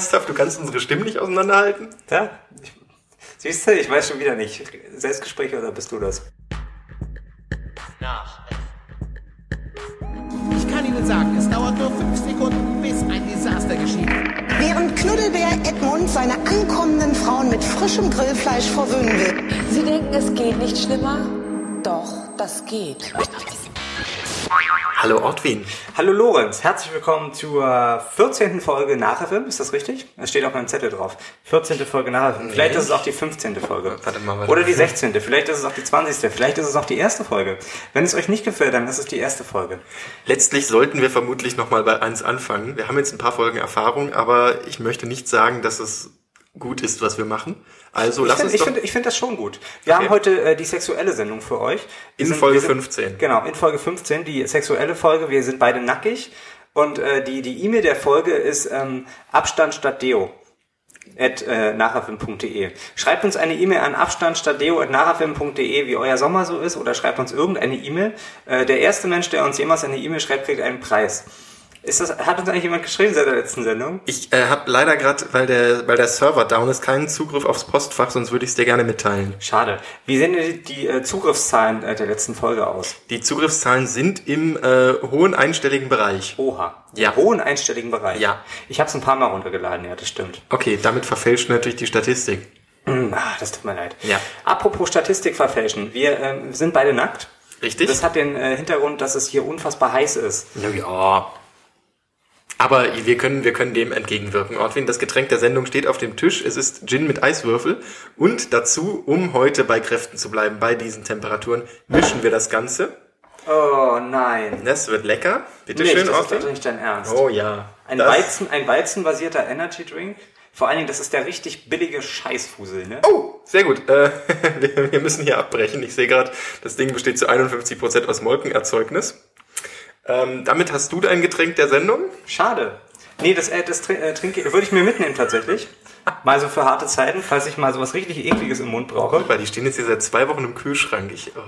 ernsthaft? Du kannst unsere Stimmen nicht auseinanderhalten? Ja, ich, siehst du, ich weiß schon wieder nicht. Selbstgespräche oder bist du das? Nach. Ich kann Ihnen sagen, es dauert nur fünf Sekunden, bis ein Desaster geschieht. Während Knuddelbär Edmund seine ankommenden Frauen mit frischem Grillfleisch verwöhnen will. Sie denken, es geht nicht schlimmer? Doch, das geht. Hallo Ortwin. Hallo Lorenz, herzlich willkommen zur 14. Folge Nachhilfe. Ist das richtig? Es steht auf meinem Zettel drauf. 14. Folge Nachhilfe. Vielleicht ist es auch die 15. Folge. Warte mal, warte Oder die 16. Vielleicht ist es auch die 20. Vielleicht ist es auch die erste Folge. Wenn es euch nicht gefällt, dann ist es die erste Folge. Letztlich sollten wir vermutlich nochmal bei eins anfangen. Wir haben jetzt ein paar Folgen Erfahrung, aber ich möchte nicht sagen, dass es gut ist, was wir machen. Also Ich lass finde uns ich doch find, ich find das schon gut. Wir Okay. haben heute äh, die sexuelle Sendung für euch. Wir in sind- Folge sind- 15. Genau, in Folge 15, die sexuelle Folge. Wir sind beide nackig. Und äh, die die E-Mail der Folge ist ähm, Abstand statt Deo at äh, nachafilm.de. Schreibt uns eine E-Mail an abstand statt deo at nachafilm.de, wie euer Sommer so ist, oder schreibt uns irgendeine E-Mail. Äh, der erste Mensch, der uns jemals eine E-Mail schreibt, kriegt einen Preis. Ist das, hat uns eigentlich jemand geschrieben seit der letzten Sendung? Ich äh, habe leider gerade, weil der, weil der Server down ist, keinen Zugriff aufs Postfach, sonst würde ich es dir gerne mitteilen. Schade. Wie sehen die, die äh, Zugriffszahlen äh, der letzten Folge aus? Die Zugriffszahlen sind im äh, hohen einstelligen Bereich. Oha. Ja. Im hohen einstelligen Bereich. Ja. Ich habe es ein paar Mal runtergeladen, ja, das stimmt. Okay, damit verfälscht natürlich die Statistik. Hm, Ah, das tut mir leid. Ja. Apropos Statistik verfälschen. Wir ähm, sind beide nackt. Richtig? Das hat den äh, Hintergrund, dass es hier unfassbar heiß ist. Na ja. Aber wir können, wir können dem entgegenwirken. Ortwin, das Getränk der Sendung steht auf dem Tisch. Es ist Gin mit Eiswürfel. Und dazu, um heute bei Kräften zu bleiben, bei diesen Temperaturen, mischen wir das Ganze. Oh nein. Das wird lecker. Bitte Nicht, schön, das ist doch Ortwin. nicht dein Ernst. Oh ja. Ein Das- Weizen, ein Weizenbasierter Energy Drink. Vor allen Dingen, das ist der richtig billige Scheißfusel, ne? Oh, sehr gut. Äh, wir, wir müssen hier abbrechen. Ich sehe gerade, das Ding besteht zu 51% aus Molkenerzeugnis. Ähm, damit hast du dein Getränk der Sendung. Schade. Nee, das, äh, das trin- äh, trinke würde ich mir mitnehmen tatsächlich. Mal so für harte Zeiten, falls ich mal sowas richtig ekliges im Mund brauche. Weil die stehen jetzt hier seit zwei Wochen im Kühlschrank. Ich, oh,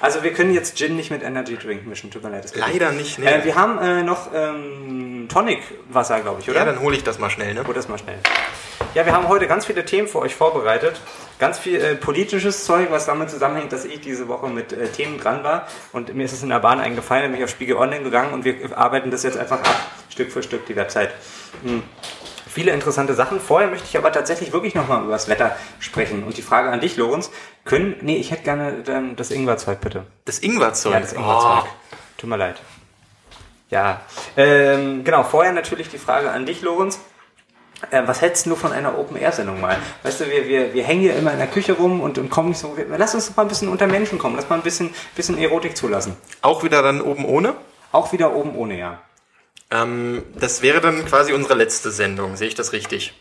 Also wir können jetzt Gin nicht mit Energy Drink mischen, tut mir leid. leider nicht. Nee. Äh, wir haben äh, noch ähm, Tonic-Wasser, glaube ich, oder? ja, dann hole ich das mal schnell. Ne? Hol das mal schnell. Ja, wir haben heute ganz viele Themen für euch vorbereitet. Ganz viel äh, politisches Zeug, was damit zusammenhängt, dass ich diese Woche mit äh, Themen dran war. Und mir ist es in der Bahn eingefallen, bin ich auf Spiegel Online gegangen und wir arbeiten das jetzt einfach ab, Stück für Stück, die Website. Hm. Viele interessante Sachen. Vorher möchte ich aber tatsächlich wirklich nochmal über das Wetter sprechen. Und die Frage an dich, Lorenz, können, nee, ich hätte gerne ähm, das Ingwerzeug, bitte. Das Ingwerzeug. Ja, das Ingwerzeug. Tut mir leid. Ja, ähm, genau. Vorher natürlich die Frage an dich, Lorenz. Äh, was hältst du von einer Open-Air-Sendung mal? Weißt du, wir, wir, wir hängen hier immer in der Küche rum und, und kommen nicht so. Lass uns doch mal ein bisschen unter Menschen kommen. Lass mal ein bisschen, bisschen Erotik zulassen. Oh. Auch wieder dann oben ohne. Auch wieder oben ohne, ja. Ähm, das wäre dann quasi unsere letzte Sendung. Sehe ich das richtig?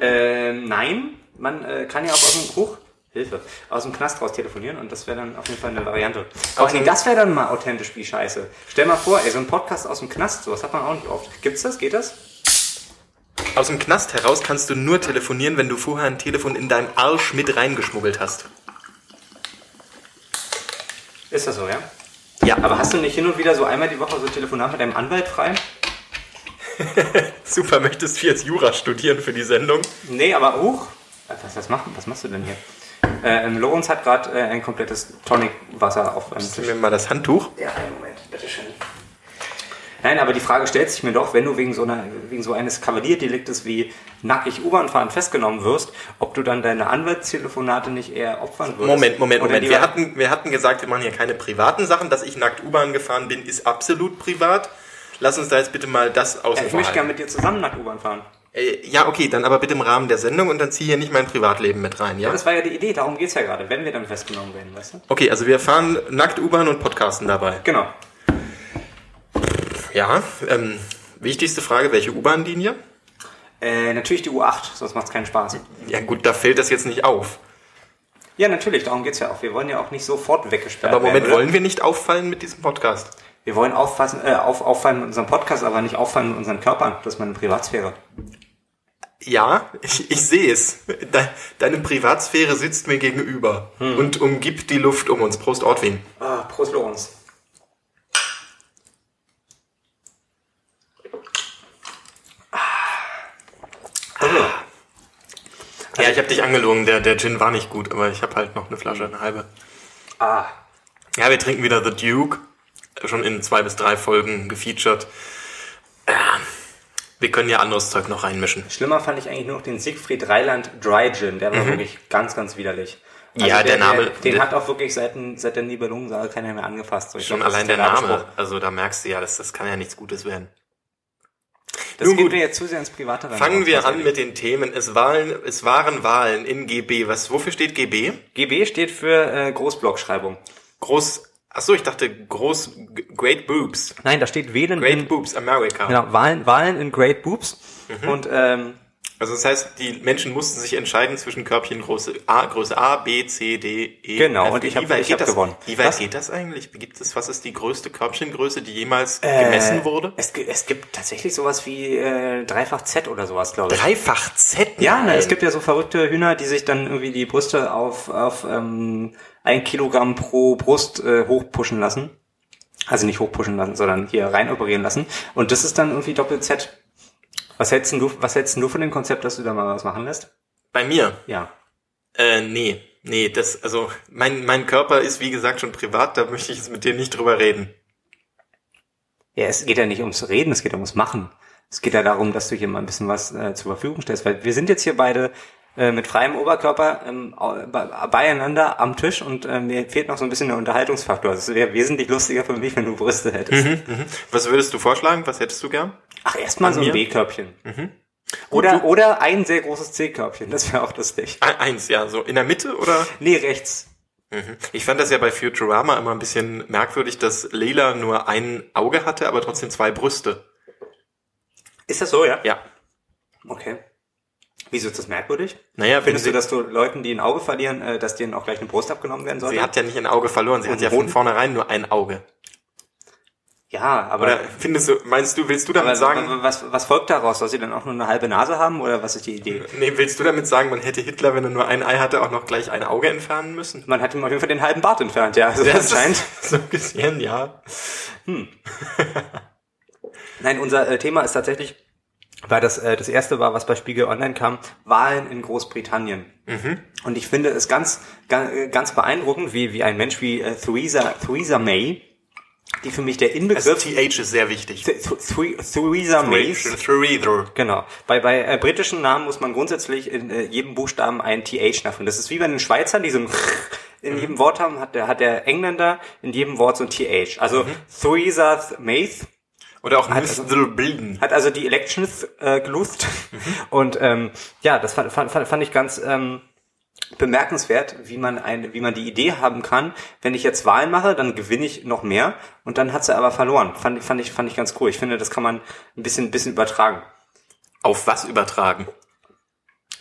Ähm, nein, man äh, kann ja auch aus dem Huch, Hilfe, aus dem Knast raus telefonieren und das wäre dann auf jeden Fall eine Variante. Allem, dem- das wäre dann mal authentisch wie Scheiße. Stell mal vor, ey, so ein Podcast aus dem Knast, sowas hat man auch nicht oft. Gibt's das? Geht das? Aus dem Knast heraus kannst du nur telefonieren, wenn du vorher ein Telefon in deinem Arsch mit reingeschmuggelt hast. Ist das so, ja? Ja, Aber hast du nicht hin und wieder so einmal die Woche so ein Telefonat mit deinem Anwalt frei? super. Möchtest du jetzt Jura studieren für die Sendung? Nee, aber huch. Was, was, mach, was machst du denn hier? Äh, ähm, Lorenz hat gerade äh, ein komplettes Tonic-Wasser auf einem Tisch. mir mal das Handtuch. Ja, einen Moment, bitteschön. Nein, aber die Frage stellt sich mir doch, wenn du wegen so, einer, wegen so eines Kavalierdeliktes wie nackig U-Bahn fahren festgenommen wirst, ob du dann deine Anwaltstelefonate nicht eher opfern würdest. Moment, Moment, Oder Moment. Wir hatten, wir hatten gesagt, wir machen hier keine privaten Sachen. Dass ich nackt U-Bahn gefahren bin, ist absolut privat. Lass uns da jetzt bitte mal das außen Ja, ich möchte gerne mit dir zusammen nackt U-Bahn fahren. Äh, Ja, okay, dann aber bitte im Rahmen der Sendung und dann zieh hier nicht mein Privatleben mit rein, ja? Ja, das war ja die Idee, darum geht's ja gerade, wenn wir dann festgenommen werden, weißt du? Okay, also wir fahren nackt U-Bahn und podcasten dabei. Genau. Ja, ähm, wichtigste Frage, welche U-Bahn-Linie? Äh, natürlich die U8, sonst macht's keinen Spaß. Ja gut, da fällt das jetzt nicht auf. Ja, natürlich, darum geht's ja auch. Wir wollen ja auch nicht sofort weggesperrt Aber Moment, werden. wollen wir nicht auffallen mit diesem Podcast? Wir wollen auffassen, äh, auf, auffallen mit unserem Podcast, aber nicht auffallen mit unseren Körpern. Das ist meine Privatsphäre. Ja, ich, ich sehe es. De, deine Privatsphäre sitzt mir gegenüber und umgibt die Luft um uns. Prost, Ortwin. Ah, Prost Lorenz. Ja, ich habe dich angelogen, der, der Gin war nicht gut, aber ich habe halt noch eine Flasche, eine halbe. Ah, Ja, wir trinken wieder The Duke, schon in zwei bis drei Folgen gefeatured. Ja, wir können ja anderes Zeug noch reinmischen. schlimmer fand ich eigentlich nur noch den Siegfried Reiland Dry Gin. Der war wirklich ganz, ganz widerlich. Mhm. Ja, der Name- Den der- hat auch wirklich seit, den- seit der Nibelungensaal keiner mehr angefasst. So, ich Schon glaub, allein ist der Name, also da merkst du ja, das, das kann ja nichts Gutes werden. Das Nun geht gut. mir jetzt zu sehr ins Private rein. Fangen wir an mit den Themen. Es, Wahlen, es waren Wahlen in GB. Was, wofür steht GB? GB steht für äh, Großblockschreibung. Groß, ach so, ich dachte groß, Great Boobs. Nein, da steht Wählen Great in, Boobs, America. genau, Wahlen, Wahlen in Great Boobs. Mhm. Und ähm, Also das heißt, die Menschen mussten sich entscheiden zwischen Körbchen Größe A, Größe A, B, C, D, E. Genau, F. und ich hab- Wie weit ich geht hab das? gewonnen. Wie weit Was? geht das eigentlich? Gibt es, was ist die größte Körbchengröße, die jemals gemessen wurde? es, es gibt tatsächlich sowas wie äh, Dreifach Z oder sowas, glaube ich. Dreifach Z? Ja, ne, es gibt ja so verrückte Hühner, die sich dann irgendwie die Brüste auf, auf ähm, ein Kilogramm pro Brust äh, hochpushen lassen. Also nicht hochpushen lassen, sondern hier rein operieren lassen. Und das ist dann irgendwie Doppel-Z. Was hältst du, was hältst du von dem Konzept, dass du da mal was machen lässt? Bei mir? Ja. Äh, nee. Nee, das, also, mein, mein Körper ist, wie gesagt, schon privat, da möchte ich jetzt mit dir nicht drüber reden. Ja, es geht ja nicht ums Reden, es geht ums Machen. Es geht ja darum, dass du hier mal ein bisschen was äh, zur Verfügung stellst, weil wir sind jetzt hier beide äh, mit freiem Oberkörper ähm, beieinander am Tisch und äh, mir fehlt noch so ein bisschen der Unterhaltungsfaktor. Es wäre wesentlich lustiger für mich, wenn du Brüste hättest. Was würdest du vorschlagen? Was hättest du gern? Ach, erstmal so ein? B-Körbchen. Oder, oder ein sehr großes C-Körbchen, das wäre auch lustig. E- Eins, ja, so in der Mitte oder? Nee, rechts. Ich fand das ja bei Futurama immer ein bisschen merkwürdig, dass Leila nur ein Auge hatte, aber trotzdem zwei Brüste. Ist das so, ja? Ja. Okay. Wieso ist das merkwürdig? Naja, Findest du, dass du Leuten, die ein Auge verlieren, äh, dass denen auch gleich eine Brust abgenommen werden sollte? sie hat ja nicht ein Auge verloren, sie hat Und ja von vornherein nur ein Auge. ja, aber... Oder findest du, meinst du, willst du damit Aber sagen, was, was folgt daraus? Soll sie dann auch nur eine halbe Nase haben oder was ist die Idee? nee, willst du damit sagen, man hätte Hitler, wenn er nur ein Ei hatte, auch noch gleich ein Auge entfernen müssen? Man hat ihm auf jeden Fall den halben Bart entfernt, ja. Also das anscheinend. so gesehen, ja. Nein, unser äh, Thema ist tatsächlich, weil das äh, das erste war, was bei Spiegel Online kam, Wahlen in Großbritannien. Und ich finde es ganz ganz, ganz beeindruckend, wie wie ein Mensch wie äh, Theresa Theresa May, die für mich der Also Inbegriff TH ist sehr wichtig. Th- Th- Theresa May Theresa. Genau. Bei, bei äh, britischen Namen muss man grundsätzlich in äh, jedem Buchstaben ein TH nachführen. Das ist wie bei den Schweizern, die so ein in jedem Wort haben, hat der, hat der Engländer in jedem Wort so ein TH. Also Theresa Maith Oder auch also- Miss Bilden. hat also die Elections äh, gelust. Und ähm, ja, das fand, fand, fand ich ganz ähm, bemerkenswert, wie man eine, wie man die Idee haben kann, wenn ich jetzt Wahlen mache, dann gewinne ich noch mehr und dann hat sie aber verloren. Fand, ich- fand ich fand ich ganz cool. Ich finde, das kann man ein bisschen ein bisschen übertragen. Auf was übertragen?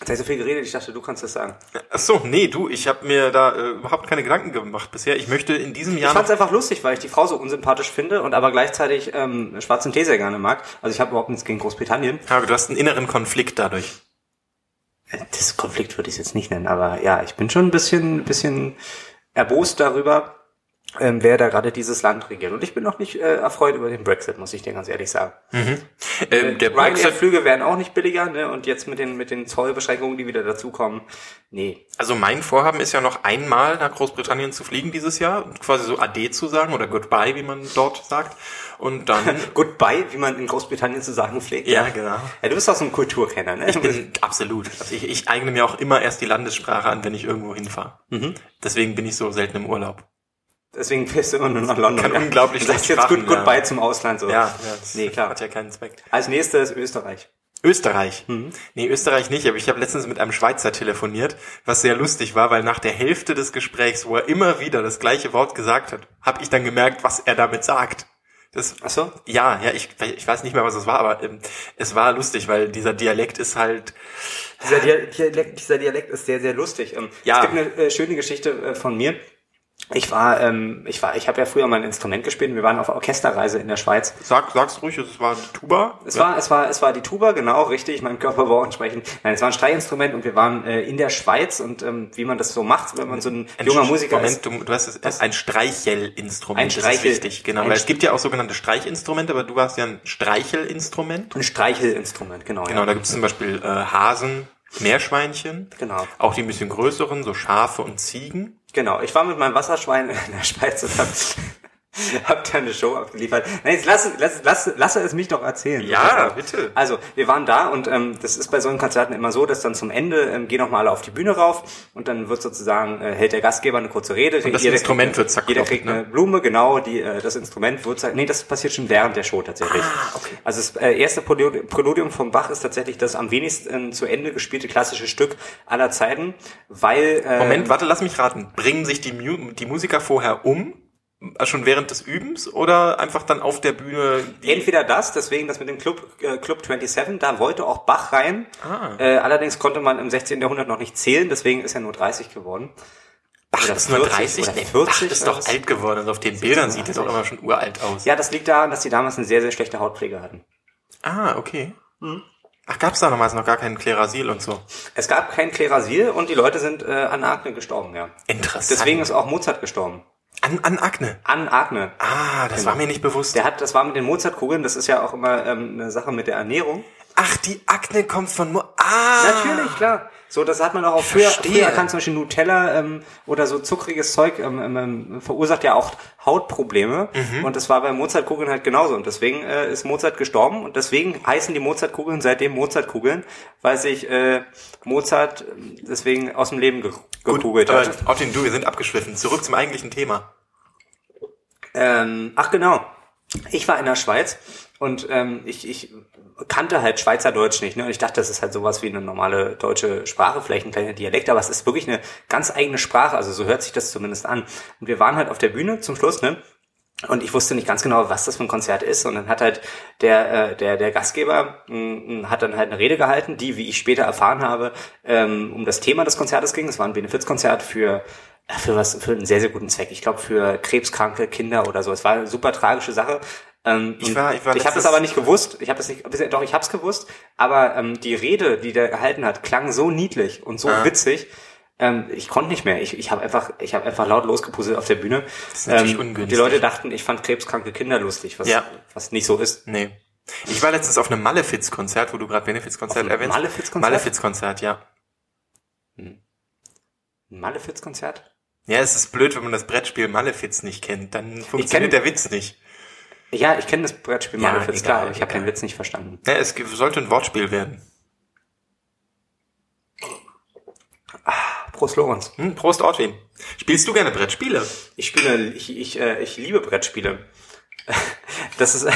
Jetzt habe ich so viel geredet, ich dachte, du kannst das sagen. Ach so, nee, du, ich habe mir da äh, überhaupt keine Gedanken gemacht bisher. Ich möchte in diesem Ich Jahr fand noch, es einfach lustig, weil ich die Frau so unsympathisch finde und aber gleichzeitig ähm, schwarzen Tee sehr gerne mag. Also ich habe überhaupt nichts gegen Großbritannien. Aber du hast einen inneren Konflikt dadurch. Äh, Das Konflikt würde ich jetzt nicht nennen, aber ja, ich bin schon ein bisschen, bisschen erbost darüber, ähm, wer da gerade dieses Land regiert. Und ich bin noch nicht äh, erfreut über den Brexit, muss ich dir ganz ehrlich sagen. Ähm, der Brexit, Ryanair-Flüge werden auch nicht billiger, ne? Und jetzt mit den mit den Zollbeschränkungen, die wieder dazukommen, nee. also mein Vorhaben ist ja noch einmal nach Großbritannien zu fliegen dieses Jahr, quasi so Ade zu sagen oder Goodbye, wie man dort sagt. Und dann, Goodbye, wie man in Großbritannien zu sagen pflegt. ja, genau. Ja, du bist auch so ein Kulturkenner, ne? Ich bin absolut. Also ich, ich eigne mir auch immer erst die Landessprache an, wenn ich irgendwo hinfahre. Deswegen bin ich so selten im Urlaub. Deswegen fährst du immer nur nach London. Kann ja. unglaublich sagst schlecht jetzt gut, goodbye lernen. zum Ausland so. Ja, ja das Nee, klar. hat ja keinen Zweck. Als nächstes Österreich. Österreich. Mhm. Nee, Österreich nicht, aber ich habe letztens mit einem Schweizer telefoniert, was sehr lustig war, weil nach der Hälfte des Gesprächs, wo er immer wieder das gleiche Wort gesagt hat, habe ich dann gemerkt, was er damit sagt. Das, Ach so? ja, ja, ich, ich weiß nicht mehr, was es war, aber ähm, es war lustig, weil dieser Dialekt ist halt, Dieser Dialekt, dieser Dialekt ist sehr, sehr lustig. Ähm, Ja. Es gibt eine äh, schöne Geschichte äh, von mir. Ich war, ähm, ich war, ich habe ja früher mal ein Instrument gespielt. und Wir waren auf Orchesterreise in der Schweiz. sag, sag's ruhig, es war eine Tuba. Es war, es war, es war die Tuba, genau, richtig. Mein Körper war entsprechend. Nein, es war ein Streichinstrument und wir waren äh, in der Schweiz und ähm, wie man das so macht, wenn man so ein junger Musiker ist. Moment, du, du hast es, es ein Streichelinstrument. Ein das Streichel- ist wichtig, genau. ein Weil es gibt ja auch sogenannte Streichinstrumente, aber du hast ja ein Streichelinstrument. Ein Streichelinstrument, genau. Genau, ja. da gibt es zum Beispiel äh, Hasen, Meerschweinchen. Genau. Auch die ein bisschen größeren, so Schafe und Ziegen. Genau, ich war mit meinem Wasserschwein in der Schweiz und hab, hab da eine Show abgeliefert. Nein, jetzt lass, lass, lass, lass es mich doch erzählen. Ja, bitte. Also, wir waren da und ähm, das ist bei so Konzerten immer so, dass dann zum Ende ähm, gehen noch mal alle auf die Bühne rauf und dann wird sozusagen, äh, hält der Gastgeber eine kurze Rede. Und das Jeder Instrument kriegt, wird zerkloppt, Jeder kriegt ne? eine Blume, genau, die, äh, das Instrument wird, zer- nee, das passiert schon während der Show tatsächlich. Ah, okay. Also das äh, erste Präludium vom Bach ist tatsächlich das am wenigsten zu Ende gespielte klassische Stück aller Zeiten, weil... Äh, Moment, warte, lass mich raten. Bringen sich die, Mu die Musiker vorher um? Äh, Schon während des Übens oder einfach dann auf der Bühne? Entweder das, deswegen das mit dem Club, äh, Club 27, da wollte auch Bach rein. Ah. Äh, allerdings konnte man im 16. Jahrhundert noch nicht zählen, deswegen ist er nur 30 geworden. Bach oder ist nur 40 30, oder nee, 40 Bach ist doch was? alt geworden. Also auf den Bildern sieht er doch immer schon uralt aus. Ja, das liegt daran, dass die damals eine sehr, sehr schlechte Hautpflege hatten. Ah, okay. Ach, gab's da damals noch gar keinen Klerasil und so? Es gab kein Klerasil und die Leute sind äh, an Akne gestorben, ja. Interessant. Deswegen ist auch Mozart gestorben. An, an Akne. An Akne. Ah, das war mir nicht bewusst. Der hat, das war mit den Mozartkugeln, das ist ja auch immer ähm, eine Sache mit der Ernährung. Ach, die Akne kommt von Mo Ah! Natürlich, klar. So, das hat man auch früher, Verstehe. früher kann zum Beispiel Nutella ähm, oder so zuckriges Zeug ähm, ähm, ähm, verursacht ja auch Hautprobleme. Mhm. Und das war bei Mozartkugeln halt genauso. Und deswegen äh, ist Mozart gestorben und deswegen heißen die Mozartkugeln seitdem Mozartkugeln, weil sich äh, Mozart äh, deswegen aus dem Leben ge gekugelt aber hat. auf den Du, wir sind abgeschwiffen. Zurück zum eigentlichen Thema. Ähm, ach genau. Ich war in der Schweiz und ähm, ich, ich kannte halt Schweizerdeutsch nicht. Ne? Und ich dachte, das ist halt sowas wie eine normale deutsche Sprache, vielleicht ein kleiner Dialekt, aber es ist wirklich eine ganz eigene Sprache. Also so hört sich das zumindest an. Und wir waren halt auf der Bühne zum Schluss, ne? Und ich wusste nicht ganz genau, was das für ein Konzert ist. Und dann hat halt der, äh, der, der Gastgeber mh, hat dann halt eine Rede gehalten, die, wie ich später erfahren habe, ähm, um das Thema des Konzertes ging. Es war ein Benefizkonzert für äh, für was für einen sehr, sehr guten Zweck. Ich glaube für krebskranke Kinder oder so. Es war eine super tragische Sache. Ähm, Ich war- ich war ich habe das aber nicht gewusst. Ich habe das nicht, doch ich habe es gewusst. Aber ähm, die Rede, die der gehalten hat, klang so niedlich und so Ah. witzig. Ähm, ich konnte nicht mehr. Ich, ich habe einfach, ich habe einfach laut losgepuzzelt auf der Bühne. ist natürlich ähm, ungünstig. Die Leute dachten, ich fand krebskranke Kinder lustig, was, Ja. was nicht so ist. Nee. Ich war letztens auf einem Malefiz-Konzert, wo du gerade Benefiz-Konzert erwähnst. Malefiz-Konzert? Malefiz-Konzert, ja. Ein Malefiz-Konzert? Ja, es ist blöd, wenn man das Brettspiel Malefiz nicht kennt. Dann funktioniert kenn- der Witz nicht. Ja, ich kenne das Brettspiel Ja, Malefiz, egal, klar, aber ich habe den Witz nicht verstanden. Ja, es sollte ein Wortspiel werden. Prost, Lorenz. Hm, Prost, Ortwin. Spielst du gerne Brettspiele? Ich spiele, ich, ich, äh, ich liebe Brettspiele. Das ist,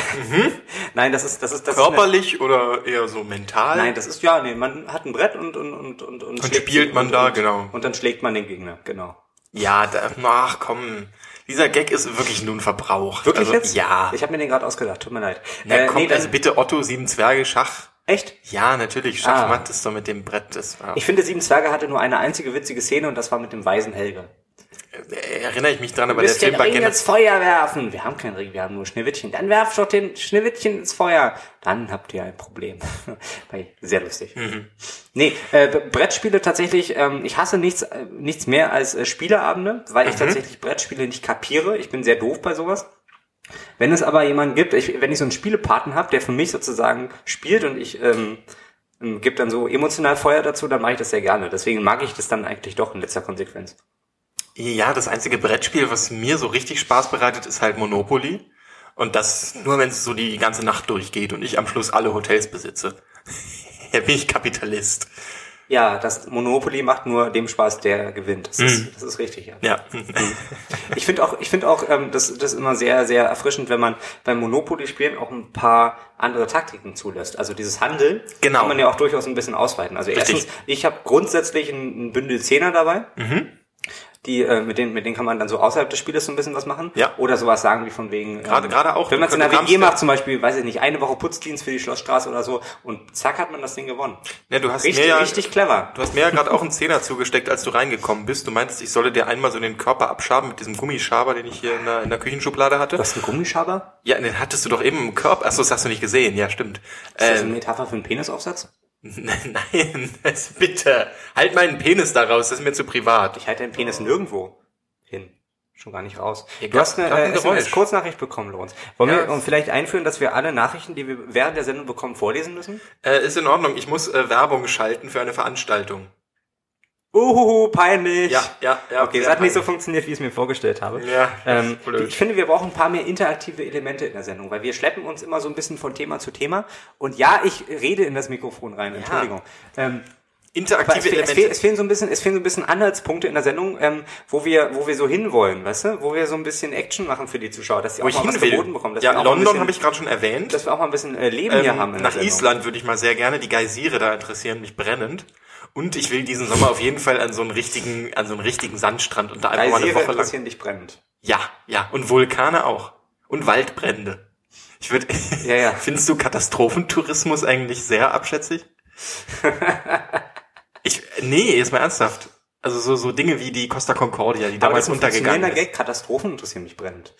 nein, das ist, das ist, das ist eine, Körperlich oder eher so mental? Nein, das ist ja, nee, man hat ein Brett und und und und und, schlägt- spielt man und, da, und, genau. Und dann schlägt man den Gegner, genau. Ja, da, ach komm. Dieser Gag ist wirklich nun verbraucht. Wirklich also, jetzt? Ja. Ich habe mir den gerade ausgedacht, tut mir leid. Na, Äh, komm, nee, also bitte Otto, sieben Zwerge, Schach. echt? Ja, natürlich, Schachmatt ist doch mit dem Brett. Das war, Ich finde, Sieben Zwerge hatte nur eine einzige witzige Szene und das war mit dem weisen Helge. Erinnere ich mich dran, aber der müsst den Film war Ring ins Feuer werfen. Wir haben keinen Ring, wir haben nur Schneewittchen. Dann werft doch den Schneewittchen ins Feuer. Dann habt ihr ein Problem. Sehr lustig. Mhm. Nee, äh, Brettspiele tatsächlich, ähm, ich hasse nichts, äh, nichts mehr als äh, Spieleabende, weil ich Mhm. tatsächlich Brettspiele nicht kapiere. Ich bin sehr doof bei sowas. Wenn es aber jemanden gibt, ich, wenn ich so einen Spielepaten habe, der für mich sozusagen spielt und ich ähm, ähm, gibt dann so emotional Feuer dazu, dann mache ich das sehr gerne. Deswegen mag ich das dann eigentlich doch in letzter Konsequenz. Ja, das einzige Brettspiel, was mir so richtig Spaß bereitet, ist halt Monopoly. Und das nur, wenn es so die ganze Nacht durchgeht und ich am Schluss alle Hotels besitze. ja, bin ich Kapitalist. Ja, das Monopoly macht nur dem Spaß, der gewinnt. Das, ist, das ist richtig, ja. Ja. Ich finde auch, ich finde auch, ähm, das, das ist immer sehr, sehr erfrischend, wenn man beim Monopoly-Spielen auch ein paar andere Taktiken zulässt. Also dieses Handeln Genau. kann man ja auch durchaus ein bisschen ausweiten. Also Richtig. erstens, ich habe grundsätzlich ein, ein Bündel Zehner dabei. Die, äh, mit denen, mit denen kann man dann so außerhalb des Spieles so ein bisschen was machen. Ja. Oder sowas sagen wie von wegen. Gerade- gerade auch, Wenn man es in der WG macht, zum Beispiel, weiß ich nicht, eine Woche Putzdienst für die Schlossstraße oder so und zack hat man das Ding gewonnen. ja du hast Richtig, mir ja, richtig clever. Du hast mir ja gerade auch einen Zehner zugesteckt, als du reingekommen bist. Du meintest, ich solle dir einmal so den Körper abschaben mit diesem Gummischaber, den ich hier in der, in der Küchenschublade hatte. Hast einen Gummischaber? Ja, den hattest du doch eben im Körper. Achso, das hast du nicht gesehen. Ja, stimmt. Ist das eine Ähm, Metapher für einen Penisaufsatz? nein, das, bitte. Halt meinen Penis da raus, das ist mir zu privat. Ich halte den Penis nirgendwo hin. schon gar nicht raus. Hier du hast eine ein äh, Geräusch. SMS-Kurznachricht bekommen, Lorenz. Wollen Ja. wir um vielleicht einführen, dass wir alle Nachrichten, die wir während der Sendung bekommen, vorlesen müssen? Äh, ist in Ordnung. Ich muss äh, Werbung schalten für eine Veranstaltung. Uhuhu, peinlich. Ja, ja, ja. Okay, es hat nicht so peinlich. funktioniert, wie ich es mir vorgestellt habe. Ja, ähm, blöd. Ich finde, wir brauchen ein paar mehr interaktive Elemente in der Sendung, weil wir schleppen uns immer so ein bisschen von Thema zu Thema. Und ja, ich rede in das Mikrofon rein, Entschuldigung. Ähm, Interaktive es, fe- es, Elemente. fehl, es fehlen so ein bisschen, es fehlen so ein bisschen Anhaltspunkte in der Sendung, ähm, wo wir, wo wir so hinwollen, weißt du, wo wir so ein bisschen Action machen für die Zuschauer, dass sie wo auch mal was will. geboten bekommen, ja, London habe ich gerade schon erwähnt. dass wir auch mal ein bisschen äh, Leben hier haben. Ähm, nach. Island würde ich mal sehr gerne. Die Geysire da interessieren mich brennend. Und ich will diesen Sommer auf jeden Fall an so einen richtigen, an so einen richtigen Sandstrand und da einfach mal eine Woche lang. interessieren dich brennend. Ja, ja. Und Vulkane auch. Und Waldbrände. Ich würde, Ja, ja. findest du Katastrophentourismus eigentlich sehr abschätzig? ich, nee, jetzt mal ernsthaft. Also so, so Dinge wie die Costa Concordia, die damals ist ein untergegangen ist. Gag, Katastrophen interessieren mich brennend.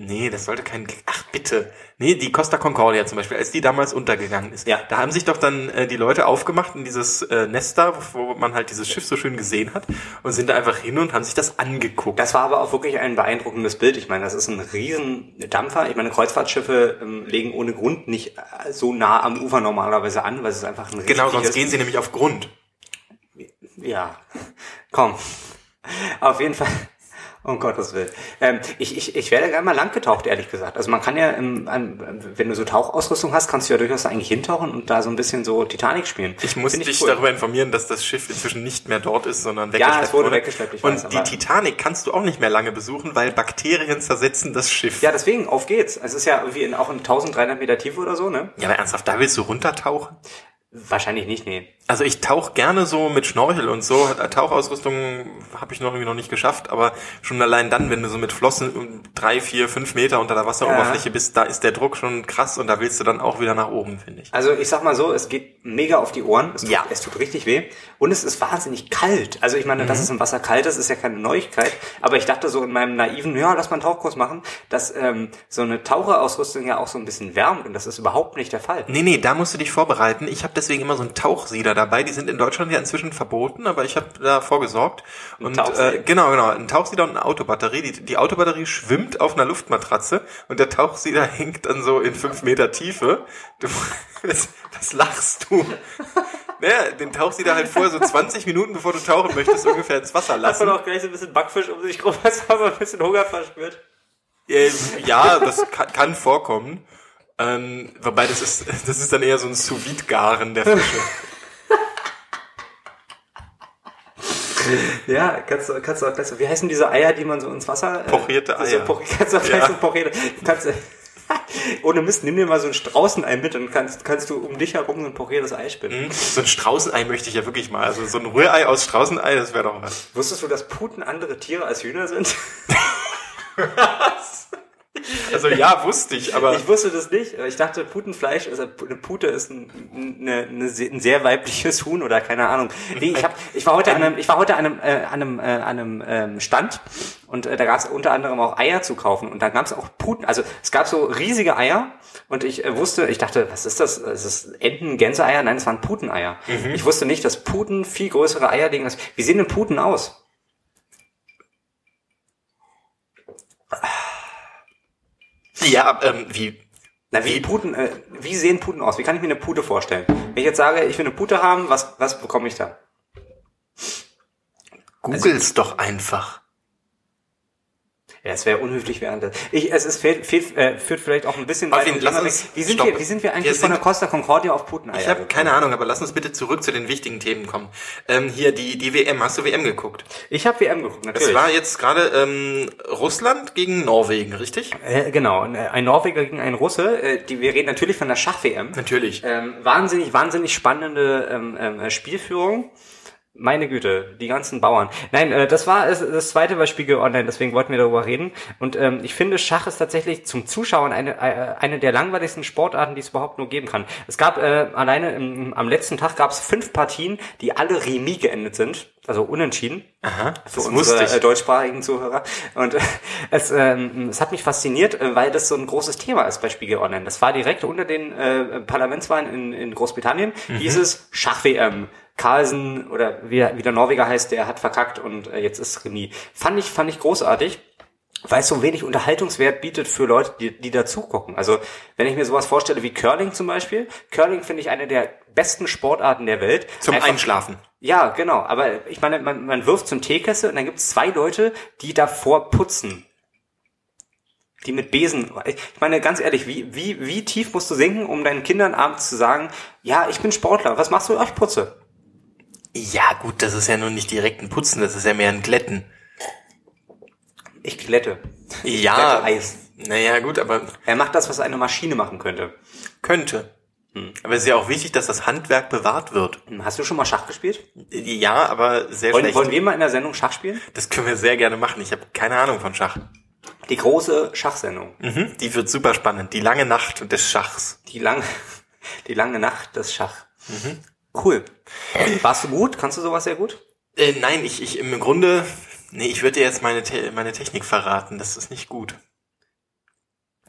Nee, das sollte kein. Ach bitte. Nee, die Costa Concordia zum Beispiel, als die damals untergegangen ist. Ja. Da haben sich doch dann äh, die Leute aufgemacht in dieses äh, Nest da, wo, man halt dieses Schiff so schön gesehen hat und sind da einfach hin und haben sich das angeguckt. Das war aber auch wirklich ein beeindruckendes Bild. Ich meine, das ist ein riesen Dampfer. Ich meine, Kreuzfahrtschiffe ähm, legen ohne Grund nicht äh, so nah am Ufer normalerweise an, weil es ist einfach ein genau, sonst gehen sie nämlich auf Grund. Ja, komm. Auf jeden Fall. Um Gottes Willen. Ähm, ich, ich, ich werde gerne mal lang getaucht, ehrlich gesagt. Also man kann ja, im, ähm, wenn du so Tauchausrüstung hast, kannst du ja durchaus eigentlich hintauchen und da so ein bisschen so Titanic spielen. Ich muss Find dich cool. darüber informieren, dass das Schiff inzwischen nicht mehr dort ist, sondern Ja, weggeschleppt es wurde weggeschleppt, ich und weiß, die Titanic kannst du auch nicht mehr lange besuchen, weil Bakterien zersetzen das Schiff. Ja, deswegen, auf geht's. Es ist ja irgendwie in, auch in 1300 Meter Tiefe oder so, ne? ja, aber ernsthaft, da willst du runtertauchen? Wahrscheinlich nicht, nee. Also ich tauche gerne so mit Schnorchel und so. Tauchausrüstung habe ich noch irgendwie noch nicht geschafft, aber schon allein dann, wenn du so mit Flossen um drei, vier, fünf Meter unter der Wasseroberfläche bist, da ist der Druck schon krass und da willst du dann auch wieder nach oben, finde ich. Also ich sag mal so, es geht mega auf die Ohren. Es tut, Ja. es tut richtig weh. Und es ist wahnsinnig kalt. Also ich meine, dass es im Wasser kalt ist, ist ja keine Neuigkeit. Aber ich dachte so in meinem naiven, ja, lass mal einen Tauchkurs machen, dass ähm, so eine Taucherausrüstung ja auch so ein bisschen wärmt. Und das ist überhaupt nicht der Fall. Nee, nee, da musst du dich vorbereiten. Ich habe deswegen immer so einen Tauchsieder dabei. Die sind in Deutschland ja inzwischen verboten, aber ich habe da vorgesorgt. Und äh, genau, genau, ein Tauchsieder und eine Autobatterie. Die, die Autobatterie schwimmt auf einer Luftmatratze und der Tauchsieder hängt dann so in fünf Meter Tiefe. Du, was, was lachst du? Naja, den Tauchsieder halt vorher so 20 Minuten, bevor du tauchen möchtest, ungefähr ins Wasser Hat man lassen. auch gleich so ein bisschen Backfisch um sich rum, als wir ein bisschen Hunger verspürt. Äh, ja, das kann, kann vorkommen. Ähm, wobei das ist, das ist dann eher so ein sous garen der Fische. Ja, kannst du, kannst du auch gleich so, wie heißen diese Eier, die man so ins Wasser... äh, Pochierte so Eier. poch- kannst du auch gleich Ja. so pochierte, kannst du, ohne Mist, nimm dir mal so ein Straußenei mit und kannst, kannst du um dich herum so ein pochiertes Ei spinnen. Hm, So ein Straußenei möchte ich ja wirklich mal. Also so ein Rührei aus Straußenei, das wäre doch was. Wusstest du, dass Puten andere Tiere als Hühner sind? Also ja, wusste ich, aber Ich wusste das nicht. Ich dachte, Putenfleisch, also eine Pute ist ein, eine, eine, ein sehr weibliches Huhn oder keine Ahnung. Nee, ich, hab, ich war heute an einem, ich war heute an einem, äh, an einem, äh, an einem ähm, Stand und äh, da gab es unter anderem auch Eier zu kaufen und da gab es auch Puten. Also es gab so riesige Eier und ich äh, wusste, ich dachte, was ist das? Ist das Enten, Gänseeier? Nein, es waren Puteneier. Ich wusste nicht, dass Puten viel größere Eier legen. Wie sehen denn Puten aus? Ja, ähm, wie Na, wie Puten, äh, wie sehen Puten aus? Wie kann ich mir eine Pute vorstellen? Wenn ich jetzt sage, ich will eine Pute haben, was, was bekomme ich da? googles doch einfach. Ja, es wäre unhöflich während des. Ich, es ist, fehlt, fehlt, äh, führt vielleicht auch ein bisschen Marvin, weit lass uns-. Wie sind wir, wie sind wir eigentlich Wir von der sind- Costa Concordia auf Puteneier? Ich habe keine Ahnung, aber lass uns bitte zurück zu den wichtigen Themen kommen. Ähm, hier die die WM. Hast du WM geguckt? Ich habe WM geguckt, natürlich. Es war jetzt gerade ähm, Russland gegen Norwegen, richtig? äh, genau, ein Norweger gegen einen Russe. Äh, die, wir reden natürlich von der Schach-WM. Natürlich. Ähm, wahnsinnig, wahnsinnig spannende ähm, ähm, Spielführung. Meine Güte, die ganzen Bauern. Nein, äh, das war es- das zweite bei Spiegel Online, deswegen wollten wir darüber reden. Und ähm, ich finde, Schach ist tatsächlich zum Zuschauen eine, äh, eine der langweiligsten Sportarten, die es überhaupt nur geben kann. Es gab äh, alleine im, am letzten Tag gab es fünf Partien, die alle Remis geendet sind, also unentschieden. Aha, Für unsere äh, deutschsprachigen Zuhörer. Und äh, es, ähm, es hat mich fasziniert, äh, weil das so ein großes Thema ist bei Spiegel Online. Das war direkt unter den äh, Parlamentswahlen in, in Großbritannien. Mhm. Hieß es Schach-WM. Carlsen oder wie, wie der Norweger heißt, der hat verkackt und äh, jetzt ist Remis. Fand ich, fand ich großartig. weil es so wenig Unterhaltungswert bietet für Leute, die, die dazu gucken. Also wenn ich mir sowas vorstelle wie Curling zum Beispiel, Curling finde ich eine der besten Sportarten der Welt. Zum Einfach- Einschlafen. Ja, genau. Aber ich meine, man, man wirft zum Teekessel und dann gibt es zwei Leute, die davor putzen. Die mit Besen. Ich meine, ganz ehrlich, wie, wie, wie tief musst du sinken, um deinen Kindern abends zu sagen, ja, ich bin Sportler, was machst du? Ach, ich putze. Ja, gut, das ist ja nun nicht direkt ein Putzen, das ist ja mehr ein Glätten. Ich glätte. Ja, Glätte Eis. naja, gut, aber Er macht das, was eine Maschine machen könnte. könnte. Aber es ist ja auch wichtig, dass das Handwerk bewahrt wird. Hm, Hast du schon mal Schach gespielt? Ja, aber sehr Wollen, schlecht. wollen wir mal in der Sendung Schach spielen? Das können wir sehr gerne machen. Ich habe keine Ahnung von Schach. Die große Schachsendung. Mhm, die wird super spannend. Die lange Nacht des Schachs. Die lange, die lange Nacht des Schach. Cool. Warst du gut? Kannst du sowas sehr gut? Äh, nein, ich, ich im Grunde, nee, ich würde dir jetzt meine, Te meine Technik verraten. Das ist nicht gut.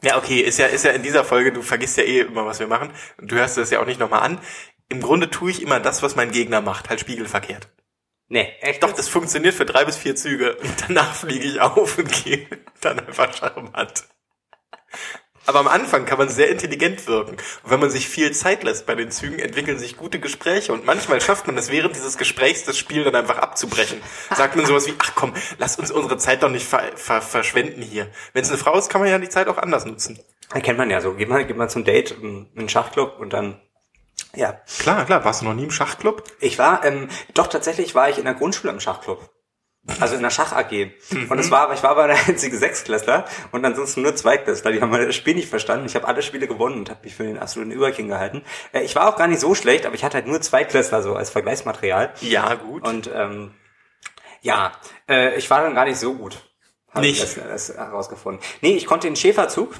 Ja, okay, ist ja, ist ja in dieser Folge, du vergisst ja eh immer, was wir machen. Und du hörst das ja auch nicht nochmal an. Im Grunde tue ich immer das, was mein Gegner macht, halt spiegelverkehrt. Nee, echt? Doch, das funktioniert für drei bis vier Züge. Und danach fliege ich auf und gehe dann einfach charmant. Aber am Anfang kann man sehr intelligent wirken. Und wenn man sich viel Zeit lässt bei den Zügen, entwickeln sich gute Gespräche. Und manchmal schafft man es während dieses Gesprächs, das Spiel dann einfach abzubrechen. Sagt man sowas wie, ach komm, lass uns unsere Zeit doch nicht ver ver verschwenden hier. Wenn es eine Frau ist, kann man ja die Zeit auch anders nutzen. Das kennt man ja so. Geht man, geht man zum Date in in einen Schachclub und dann, ja. Klar, klar. Warst du noch nie im Schachclub? Ich war, ähm, doch tatsächlich war ich in der Grundschule im Schachclub. Also in der Schach AG. Und es war, aber ich war aber der einzige Sechsklässler und ansonsten nur Zweitklässler. Die haben das Spiel nicht verstanden. Ich habe alle Spiele gewonnen und habe mich für den absoluten Überking gehalten. Äh, ich war auch gar nicht so schlecht, aber ich hatte halt nur Zweitklässler so als Vergleichsmaterial. Ja, gut. Und ähm, ja, äh, ich war dann gar nicht so gut. Hab Nicht? Ich das, das herausgefunden. Nee, ich konnte den Schäferzug.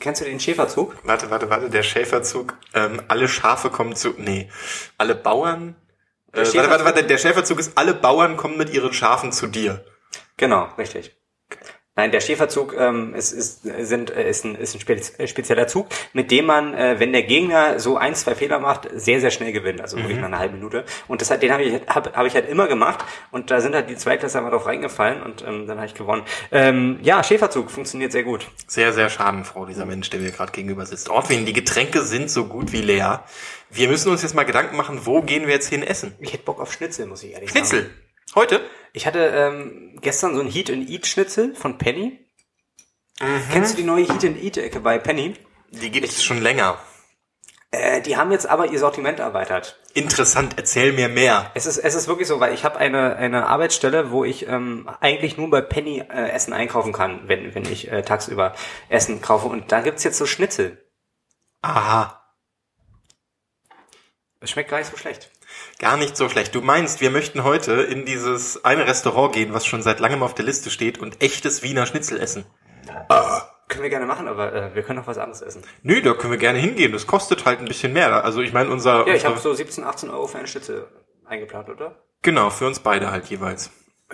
Kennst du den Schäferzug? Warte, warte, warte, der Schäferzug, ähm, alle Schafe kommen zu, nee, alle Bauern, äh, warte, warte, warte, der Schäferzug ist, alle Bauern kommen mit ihren Schafen zu dir. Genau, richtig. Nein, der Schäferzug ähm, ist, ist, sind, äh, ist, ein, ist ein äh, spezieller Zug, mit dem man, äh, wenn der Gegner so ein, zwei Fehler macht, sehr, sehr schnell gewinnt. Also wirklich nach einer halben Minute. Und das hat, den habe ich, hab, hab ich halt immer gemacht. Und da sind halt die Zweitklässler mal drauf reingefallen und ähm, dann habe ich gewonnen. Ähm, ja, Schäferzug funktioniert sehr gut. Sehr, sehr schadenfroh, dieser Mensch, der mir gerade gegenüber sitzt. Ortwin, die Getränke sind so gut wie leer. Wir müssen uns jetzt mal Gedanken machen, wo gehen wir jetzt hin essen? Ich hätte Bock auf Schnitzel, muss ich ehrlich sagen. Schnitzel. Heute? Ich hatte ähm, gestern so ein Heat and Eat Schnitzel von Penny. Kennst du die neue Heat and Eat Ecke bei Penny? Die gibt es schon länger. Äh, die haben jetzt aber ihr Sortiment erweitert. Interessant, erzähl mir mehr. Es ist, es ist wirklich so, weil ich habe eine, eine Arbeitsstelle, wo ich ähm, eigentlich nur bei Penny äh, Essen einkaufen kann, wenn, wenn ich äh, tagsüber Essen kaufe. Und da gibt's jetzt so Schnitzel. Aha, Es schmeckt gar nicht so schlecht. Gar nicht so schlecht. Du meinst, wir möchten heute in dieses eine Restaurant gehen, was schon seit langem auf der Liste steht und echtes Wiener Schnitzel essen. Können wir gerne machen, aber äh, wir können auch was anderes essen. Nö, da können wir gerne hingehen. Das kostet halt ein bisschen mehr. Also ich meine, unser, Ja, ich habe so 17, 18 Euro für einen Schnitzel eingeplant, oder? genau für uns beide halt jeweils.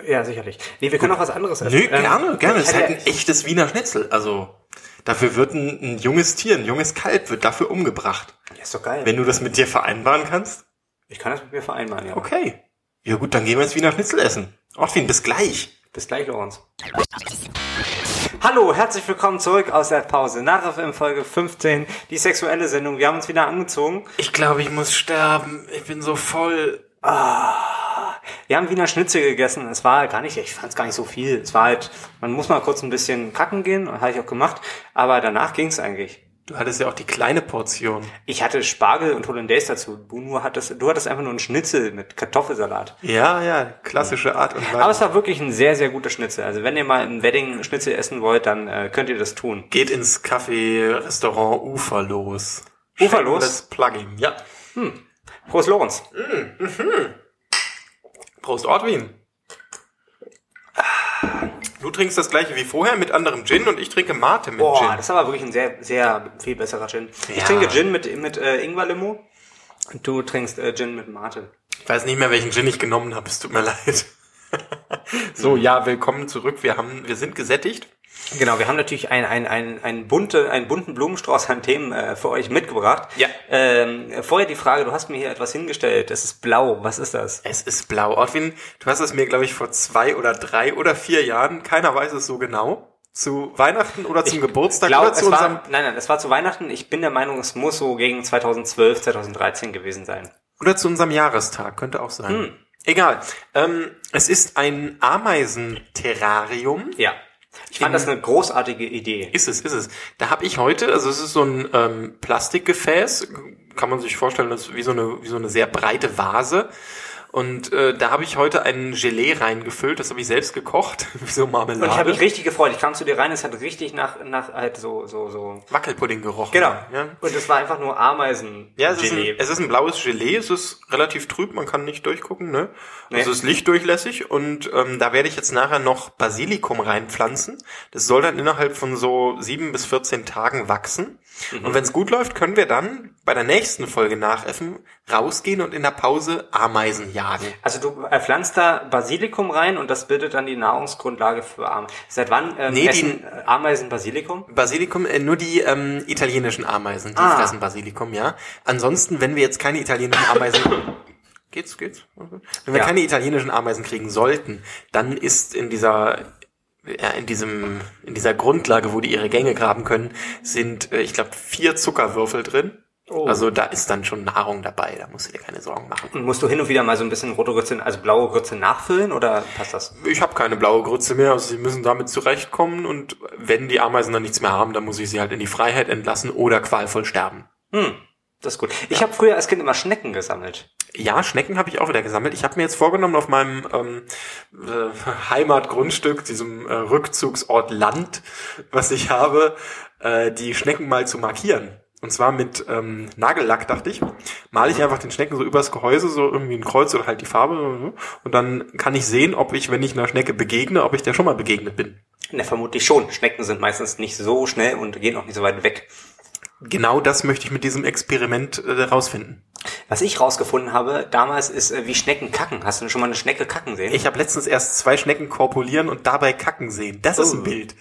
Ja, sicherlich. Nee, wir können auch was anderes essen. Nö, Ähm, gerne, gerne. Es ist halt ein echtes Wiener Schnitzel. Also dafür wird ein, ein junges Tier, ein junges Kalb wird dafür umgebracht. ja, ist doch geil. Wenn du das mit dir vereinbaren kannst, ich kann das mit mir vereinbaren, ja. okay. Ja gut, dann gehen wir jetzt Wiener Schnitzel essen. Ortwin, bis gleich. Bis gleich, Lorenz. Hallo, herzlich willkommen zurück aus der Pause. Nachriff Folge 15, die sexuelle Sendung. Wir haben uns wieder angezogen. Ich glaube, ich muss sterben. Ich bin so voll. Wir haben Wiener Schnitzel gegessen. Es war gar nicht, ich fand es gar nicht so viel. Es war halt, man muss mal kurz ein bisschen kacken gehen, habe ich auch gemacht. Aber danach ging es eigentlich. Du hattest ja auch die kleine Portion. Ich hatte Spargel und Hollandaise dazu. Du nur hattest, du hattest einfach nur einen Schnitzel mit Kartoffelsalat. Ja, ja, klassische Art und Weise. Aber es war wirklich ein sehr, sehr guter Schnitzel. Also wenn ihr mal im Wedding Schnitzel essen wollt, dann äh, könnt ihr das tun. Geht ins Café-Restaurant Uferlos. Uferlos? Shameless Plugging, ja. Prost, Lorenz. Prost, Ortwin. Du trinkst das gleiche wie vorher mit anderem Gin und ich trinke Mate mit Boah, Gin. das ist aber wirklich ein sehr, sehr viel besserer Gin. Ich Ja. trinke Gin mit, mit äh, Ingwer-Limo und du trinkst äh, Gin mit Mate. Ich weiß nicht mehr, welchen Gin ich genommen habe. Es tut mir leid. so, ja, willkommen zurück. Wir haben, wir sind gesättigt. Genau, wir haben natürlich ein, ein, ein, ein bunte, einen bunten Blumenstrauß an Themen äh, für euch mitgebracht. Ja. Ähm, vorher die Frage, du hast mir hier etwas hingestellt. Es ist blau. Was ist das? Es ist blau. Ortwin, du hast es mir, glaube ich, vor zwei oder drei oder vier Jahren, keiner weiß es so genau, Zu Weihnachten oder zum Geburtstag Glaub, oder zu es unserem war, nein, nein, es war zu Weihnachten. Ich bin der Meinung, es muss so gegen 2012, 2013 gewesen sein. Oder zu unserem Jahrestag, könnte auch sein. Hm. Egal. Ähm, es ist ein Ameisenterrarium. Ja. Ich fand das eine großartige Idee. Ist es, ist es. Da habe ich heute, also es ist so ein ähm, Plastikgefäß, kann man sich vorstellen, das ist wie so eine, wie so eine sehr breite Vase. Und äh, da habe ich heute ein Gelee reingefüllt, das habe ich selbst gekocht, wie so Marmelade. Und ich habe mich richtig gefreut. Ich kam zu dir rein, es hat richtig nach, nach halt so, so, so. Wackelpudding gerochen. Genau. Ja. Und es war einfach nur Ameisen. Ja, es ist, ein, es ist ein blaues Gelee, es ist relativ trüb, man kann nicht durchgucken, ne? Nee. Es ist lichtdurchlässig und ähm, da werde ich jetzt nachher noch Basilikum reinpflanzen. Das soll dann innerhalb von so sieben bis 14 Tagen wachsen. Mhm. Und wenn es gut läuft, können wir dann bei der nächsten Folge nachäffen, rausgehen und in der Pause Ameisen jagen. Also du äh, pflanzt da Basilikum rein und das bildet dann die Nahrungsgrundlage für Ameisen. Seit wann ähm, Nee, die- essen äh, Ameisen Basilikum? Basilikum, äh, nur die ähm, italienischen Ameisen, die Ah. fressen Basilikum, ja. Ansonsten, wenn wir jetzt keine italienischen Ameisen... Geht's, geht's? Wenn wir Ja. keine italienischen Ameisen kriegen sollten, dann ist in dieser in diesem in dieser Grundlage, wo die ihre Gänge graben können, sind äh, ich glaube vier Zuckerwürfel drin. Oh. Also da ist dann schon Nahrung dabei, da musst du dir keine Sorgen machen. Und musst du hin und wieder mal so ein bisschen rote Grütze, also blaue Grütze nachfüllen oder passt das? Ich habe keine blaue Grütze mehr, also sie müssen damit zurechtkommen und wenn die Ameisen dann nichts mehr haben, dann muss ich sie halt in die Freiheit entlassen oder qualvoll sterben. Hm, das ist gut. Ich habe früher als Kind immer Schnecken gesammelt. Ja, Schnecken habe ich auch wieder gesammelt. Ich habe mir jetzt vorgenommen, auf meinem ähm, äh, Heimatgrundstück, diesem äh, Rückzugsort Land, was ich habe, äh, die Schnecken mal zu markieren. Und zwar mit ähm, Nagellack, dachte ich. Male ich einfach den Schnecken so übers Gehäuse, so irgendwie ein Kreuz oder halt die Farbe. Und dann kann ich sehen, ob ich, wenn ich einer Schnecke begegne, ob ich der schon mal begegnet bin. Na, vermutlich schon. Schnecken sind meistens nicht so schnell und gehen auch nicht so weit weg. Genau das möchte ich mit diesem Experiment äh, rausfinden. Was ich rausgefunden habe damals ist, äh, wie Schnecken kacken. Hast du schon mal eine Schnecke kacken sehen? Ich habe letztens erst zwei Schnecken korpulieren und dabei kacken sehen. Das ist ein Oh. Bild.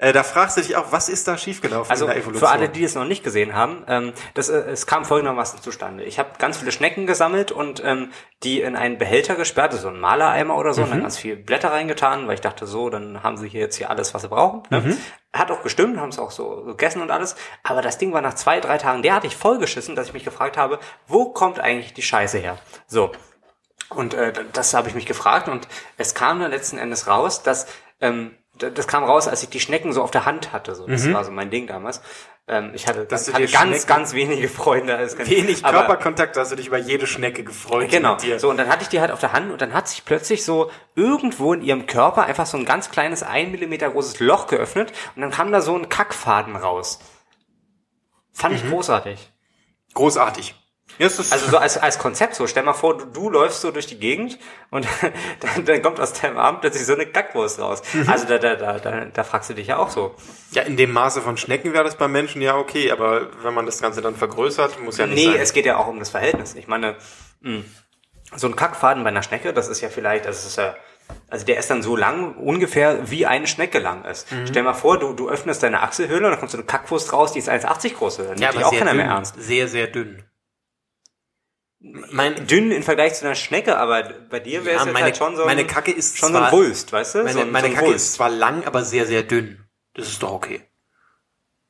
Äh, da fragst du dich auch, was ist da schiefgelaufen Also in der Evolution? für alle, die es noch nicht gesehen haben, ähm, das, äh, es kam folgendermaßen zustande. Ich habe ganz viele Schnecken gesammelt und ähm, die in einen Behälter gesperrt, so einen Malereimer oder so, und Mhm. dann ganz viel Blätter reingetan, weil ich dachte so, dann haben sie hier jetzt hier alles, was sie brauchen. Ne? Mhm. Hat auch gestimmt, haben es auch so gegessen und alles. Aber das Ding war nach zwei, drei Tagen derartig vollgeschissen, dass ich mich gefragt habe, wo kommt eigentlich die Scheiße her? So. Und äh, das habe ich mich gefragt und es kam dann letzten Endes raus, dass ähm, das kam raus, als ich die Schnecken so auf der Hand hatte. So, das war so mein Ding damals. Ähm, ich hatte, Mhm. Dass hatte ganz, Schnecken- ganz wenige Freunde. als Kind. Wenig Aber- Körperkontakt, hast du dich über jede Schnecke gefreut. Genau. So, und dann hatte ich die halt auf der Hand und dann hat sich plötzlich so irgendwo in ihrem Körper einfach so ein ganz kleines, ein Millimeter großes Loch geöffnet und dann kam da so ein Kackfaden raus. Fand Mhm. ich großartig. Großartig. Also so als, als Konzept so, stell mal vor, du, du läufst so durch die Gegend und dann, dann kommt aus deinem Arm plötzlich so eine Kackwurst raus. Mhm. Also da, da, da, da, da fragst du dich ja auch so. ja, in dem Maße von Schnecken wäre das beim Menschen ja okay, aber wenn man das Ganze dann vergrößert, muss ja nicht Nee, sein. es geht ja auch um das Verhältnis. Ich meine, mh, so ein Kackfaden bei einer Schnecke, das ist ja vielleicht, also, es ist ja, also der ist dann so lang, ungefähr wie eine Schnecke lang ist. Mhm. Stell mal vor, du, du öffnest deine Achselhöhle und dann kommt so eine Kackwurst raus, die ist 1,80 groß. Dann nimmt ja, dich aber auch sehr keiner dünn. mehr ernst. Sehr, sehr dünn. Mein, Dünn im Vergleich zu einer Schnecke, aber bei dir wäre Ja, es jetzt meine- halt schon so ein, meine Kacke ist schon so zwar- ein Wulst, weißt du? meine, so ein, meine so Kacke Wulst. ist zwar lang, aber sehr, sehr dünn. Das ist doch okay.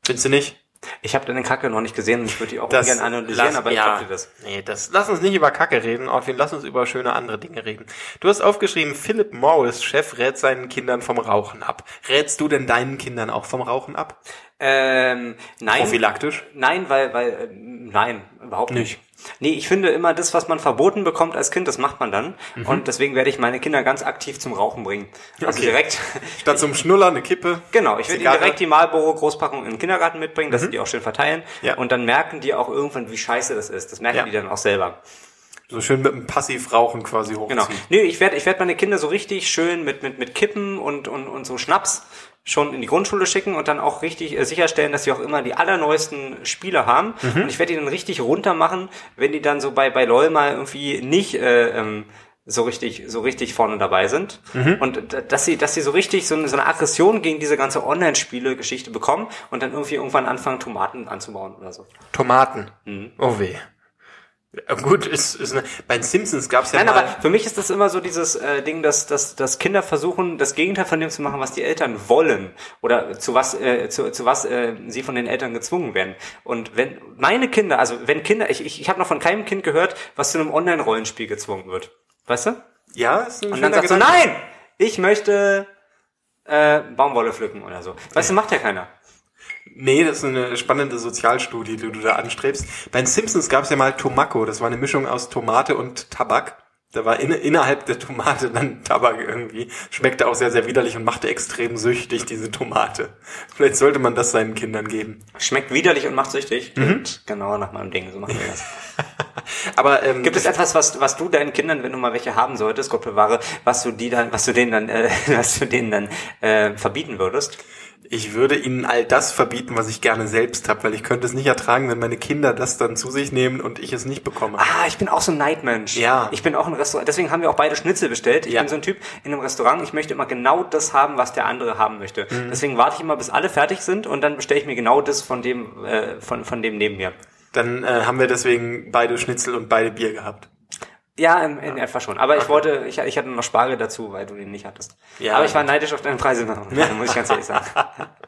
Findest du nicht? Ich habe deine Kacke noch nicht gesehen und ich würde die auch gerne analysieren, lass- aber ich ja, dir das. Nee, das, lass uns nicht über Kacke reden, Ortwin, lass uns über schöne andere Dinge reden. Du hast aufgeschrieben, Philip Morris, Chef, rät seinen Kindern vom Rauchen ab. Rätst du denn deinen Kindern auch vom Rauchen ab? Ähm, nein. Prophylaktisch? Nein, weil, weil, äh, nein, überhaupt nicht. Nee, ich finde immer, das, was man verboten bekommt als Kind, das macht man dann. Und deswegen werde ich meine Kinder ganz aktiv zum Rauchen bringen. Also Okay. direkt. Statt zum Schnuller eine Kippe? Genau, ich werde ihnen direkt die Marlboro Großpackung in den Kindergarten mitbringen, dass sie die auch schön verteilen. Ja. Und dann merken die auch irgendwann, wie scheiße das ist. Das merken Ja. die dann auch selber. So schön mit einem Passivrauchen quasi hochziehen. Genau. Nee, ich werde ich werd meine Kinder so richtig schön mit, mit, mit Kippen und, und, und so Schnaps schon in die Grundschule schicken und dann auch richtig äh, sicherstellen, dass sie auch immer die allerneuesten Spiele haben. Mhm. Und ich werde die dann richtig runter machen, wenn die dann so bei, bei LOL mal irgendwie nicht äh, ähm, so richtig, so richtig vorne dabei sind. Mhm. Und dass sie, dass sie so richtig so eine, so eine Aggression gegen diese ganze Online-Spiele-Geschichte bekommen und dann irgendwie irgendwann anfangen, Tomaten anzubauen oder so. Tomaten. Mhm. Oh weh. Ja, gut, ist, ist eine, bei den Simpsons gab es ja Nein, mal... aber für mich ist das immer so dieses äh, Ding, dass, dass, dass Kinder versuchen, das Gegenteil von dem zu machen, was die Eltern wollen oder zu was, äh, zu, zu was äh, sie von den Eltern gezwungen werden. Und wenn meine Kinder, also wenn Kinder, ich, ich, ich habe noch von keinem Kind gehört, was zu einem Online-Rollenspiel gezwungen wird. Weißt du? ja, ist ein Und dann sagst du, nein, ich möchte äh, Baumwolle pflücken oder so. Weißt du, macht ja keiner. Nee, das ist eine spannende Sozialstudie, die du da anstrebst. Bei den Simpsons gab es ja mal Tomako, das war eine Mischung aus Tomate und Tabak. Da war in, innerhalb der Tomate dann Tabak irgendwie. Schmeckte auch sehr, sehr widerlich und machte extrem süchtig, diese Tomate. Vielleicht sollte man das seinen Kindern geben. Schmeckt widerlich und macht süchtig. Mhm. Genau nach meinem Ding, so machen wir das. Aber ähm, Gibt es etwas, was, was du deinen Kindern, wenn du mal welche haben solltest, Gott bewahre, was du die dann, was du denen dann, äh, was du denen dann äh, verbieten würdest? Ich würde ihnen all das verbieten, was ich gerne selbst habe, weil ich könnte es nicht ertragen, wenn meine Kinder das dann zu sich nehmen und ich es nicht bekomme. Ah, ich bin auch so ein Neidmensch. Ja. Ich bin auch ein Restaurant. Deswegen haben wir auch beide Schnitzel bestellt. Ich Ja. bin so ein Typ in einem Restaurant. Ich möchte immer genau das haben, was der andere haben möchte. Mhm. Deswegen warte ich immer, bis alle fertig sind und dann bestelle ich mir genau das von dem, äh, von, von dem neben mir. Dann äh, haben wir deswegen beide Schnitzel und beide Bier gehabt. Ja, in, in etwa schon. Aber ich wollte, ich, ich hatte noch Spargel dazu, weil du den nicht hattest. Ja, Aber ich war neidisch auf deine Preise, muss ich ganz ehrlich sagen.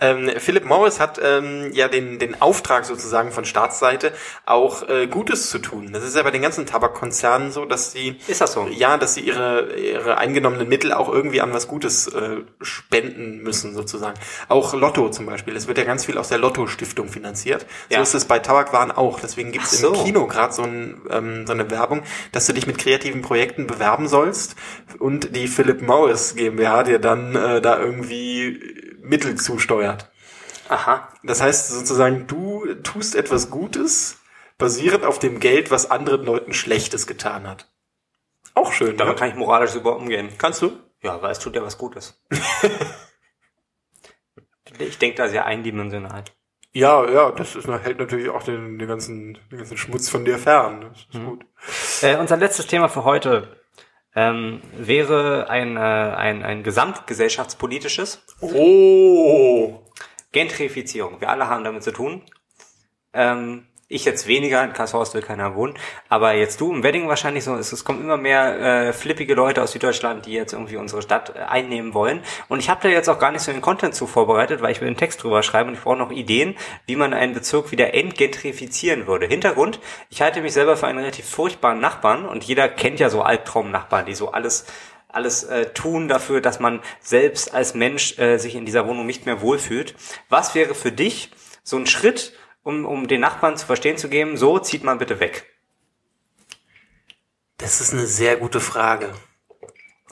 Ähm, Philip Morris hat ähm, ja den, den Auftrag sozusagen von Staatsseite auch äh, Gutes zu tun. Das ist ja bei den ganzen Tabakkonzernen so, dass sie Ist das so? ja, dass sie ihre ihre eingenommenen Mittel auch irgendwie an was Gutes äh, spenden müssen sozusagen. Auch Lotto zum Beispiel. Es wird ja ganz viel aus der Lotto Stiftung finanziert. So Ja. ist es bei Tabakwaren auch. Deswegen gibt es so. im Kino gerade so, ein, ähm, so eine Werbung, dass du dich mit kreativen Projekten bewerben sollst und die Philip Morris GmbH dir dann äh, da irgendwie Mittel zusteuert. Aha. Das heißt sozusagen, du tust etwas Gutes, basierend auf dem Geld, was anderen Leuten Schlechtes getan hat. Auch schön, Damit ne? kann ich moralisch super umgehen. Kannst du? Ja, weil es tut ja was Gutes. ich denke da sehr eindimensional. Ja, ja, das ist, hält natürlich auch den, den, ganzen, den ganzen Schmutz von dir fern. Das ist gut. Äh, unser letztes Thema für heute ähm, wäre ein, äh, ein, ein gesamtgesellschaftspolitisches Oh! Gentrifizierung. Wir alle haben damit zu tun. Ähm, ich jetzt weniger, in Karlshorst will keiner wohnen, aber jetzt du im Wedding wahrscheinlich so, es, es kommen immer mehr äh, flippige Leute aus Süddeutschland, die jetzt irgendwie unsere Stadt äh, einnehmen wollen. Und ich habe da jetzt auch gar nicht so den Content zu vorbereitet, weil ich will einen Text drüber schreiben und ich brauche noch Ideen, wie man einen Bezirk wieder entgentrifizieren würde. Hintergrund, ich halte mich selber für einen relativ furchtbaren Nachbarn und jeder kennt ja so Albtraumnachbarn, die so alles alles äh, tun dafür, dass man selbst als Mensch äh, sich in dieser Wohnung nicht mehr wohlfühlt. Was wäre für dich so ein Schritt, um, um den Nachbarn zu verstehen zu geben, so zieht man bitte weg? Das ist eine sehr gute Frage.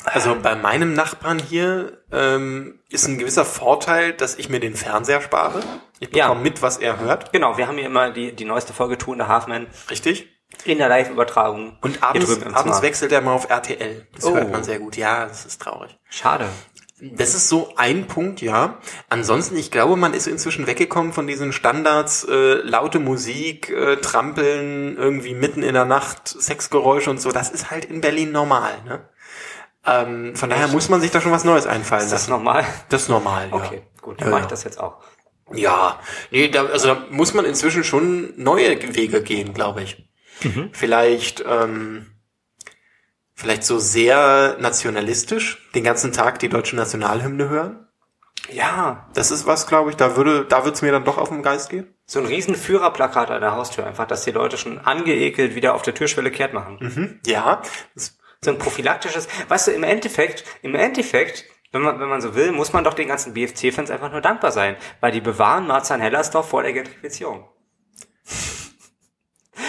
Also bei meinem Nachbarn hier ähm, ist ein gewisser Vorteil, dass ich mir den Fernseher spare. Ich Ja. bekomme mit, was er hört. Genau, wir haben hier immer die, die neueste Folge Two and a Half Men Richtig? in der Live-Übertragung. Und abends, abends wechselt er mal auf RTL. Das Oh. hört man sehr gut. Ja, das ist traurig. Schade. Das ist so ein Punkt, ja. Ansonsten, ich glaube, man ist inzwischen weggekommen von diesen Standards, äh, laute Musik, äh, Trampeln, irgendwie mitten in der Nacht, Sexgeräusche und so. Das ist halt in Berlin normal, ne? Ähm, von daher muss man sich da schon was Neues einfallen Ist das lassen. normal? Das ist normal, ja. Okay, gut, dann Ja, mache ich das jetzt auch. Ja, nee, da, also da muss man inzwischen schon neue Wege gehen, glaube ich. Mhm. Vielleicht, ähm, vielleicht so sehr nationalistisch, den ganzen Tag die deutsche Nationalhymne hören. Ja, Das ist was, glaube ich, da würde, da wird's mir dann doch auf den Geist gehen. so ein riesen Führerplakat an der Haustür einfach, dass die Leute schon angeekelt wieder auf der Türschwelle kehrt machen. Mhm. Ja, so ein prophylaktisches, weißt du, im Endeffekt, im Endeffekt, wenn man, wenn man so will, muss man doch den ganzen BFC-Fans einfach nur dankbar sein, weil die bewahren Marzahn-Hellersdorf vor der Gentrifizierung.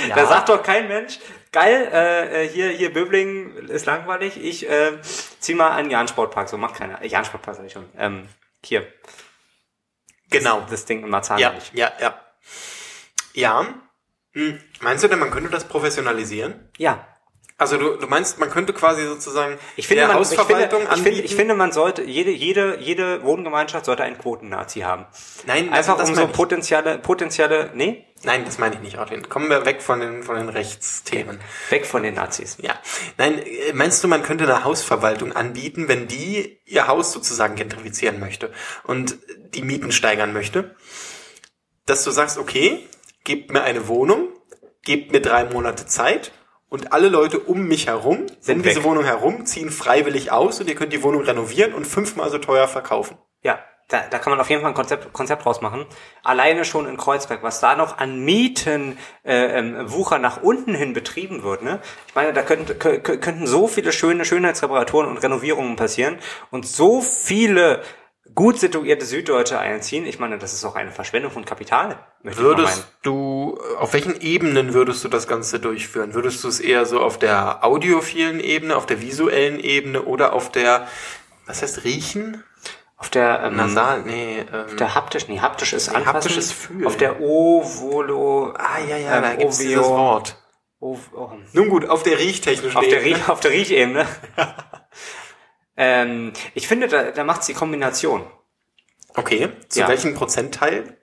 ja. Da sagt doch kein Mensch, geil, äh, äh, hier, hier Böbling ist langweilig, ich äh, zieh mal an den Jahn-Sportpark, so macht keiner. Äh, Jahn-Sportpark sag ich schon. Ähm, hier, genau. das Ding in Marzahn Ja, ja, ja. Ja. Hm. Meinst du denn, man könnte das professionalisieren? Ja. Also du, du meinst, man könnte quasi sozusagen Ich finde, man, ich, finde, Hausverwaltung ich, finde, ich finde, man sollte, jede, jede, jede Wohngemeinschaft sollte einen Quoten-Nazi haben. Nein, Einfach das um so potenzielle, potenzielle, nee, Nein, das meine ich nicht, Artin. Kommen wir weg von den, von den Rechtsthemen. weg von den Nazis. Ja. Nein, äh, meinst du, man könnte eine Hausverwaltung anbieten, wenn die ihr Haus sozusagen gentrifizieren möchte und die Mieten steigern möchte? Dass du sagst, okay, gebt mir eine Wohnung, gebt mir drei Monate Zeit und alle Leute um mich herum, um weg. diese Wohnung herum, ziehen freiwillig aus und ihr könnt die Wohnung renovieren und fünfmal so teuer verkaufen. Ja, da, da kann man auf jeden Fall ein Konzept, Konzept rausmachen. Alleine schon in Kreuzberg, was da noch an Mieten äh, ähm, Wucher nach unten hin betrieben wird. Ne? Ich meine, da könnten, kö- kö- könnten so viele schöne Schönheitsreparaturen und Renovierungen passieren und so viele gut situierte Süddeutsche einziehen. Ich meine, das ist auch eine Verschwendung von Kapital. Würdest du, auf welchen Ebenen würdest du das Ganze durchführen? Würdest du es eher so auf der audiophilen Ebene, auf der visuellen Ebene oder auf der, was heißt riechen? Auf der ähm, Nasal, nee, ähm, der haptisch, nee, haptisch ist Nee, anfassen. haptisch ist fühlen. Auf der Ovolo, ah ja, ja, ähm, da gibt's Ovio- dieses Wort. Ov, oh, Nun gut, auf der riechtechnischen auf, der Ebene. Riech, auf der Riechebene. ähm, ich finde, da, da macht's die Kombination. Okay, zu Ja. welchem Prozentteil?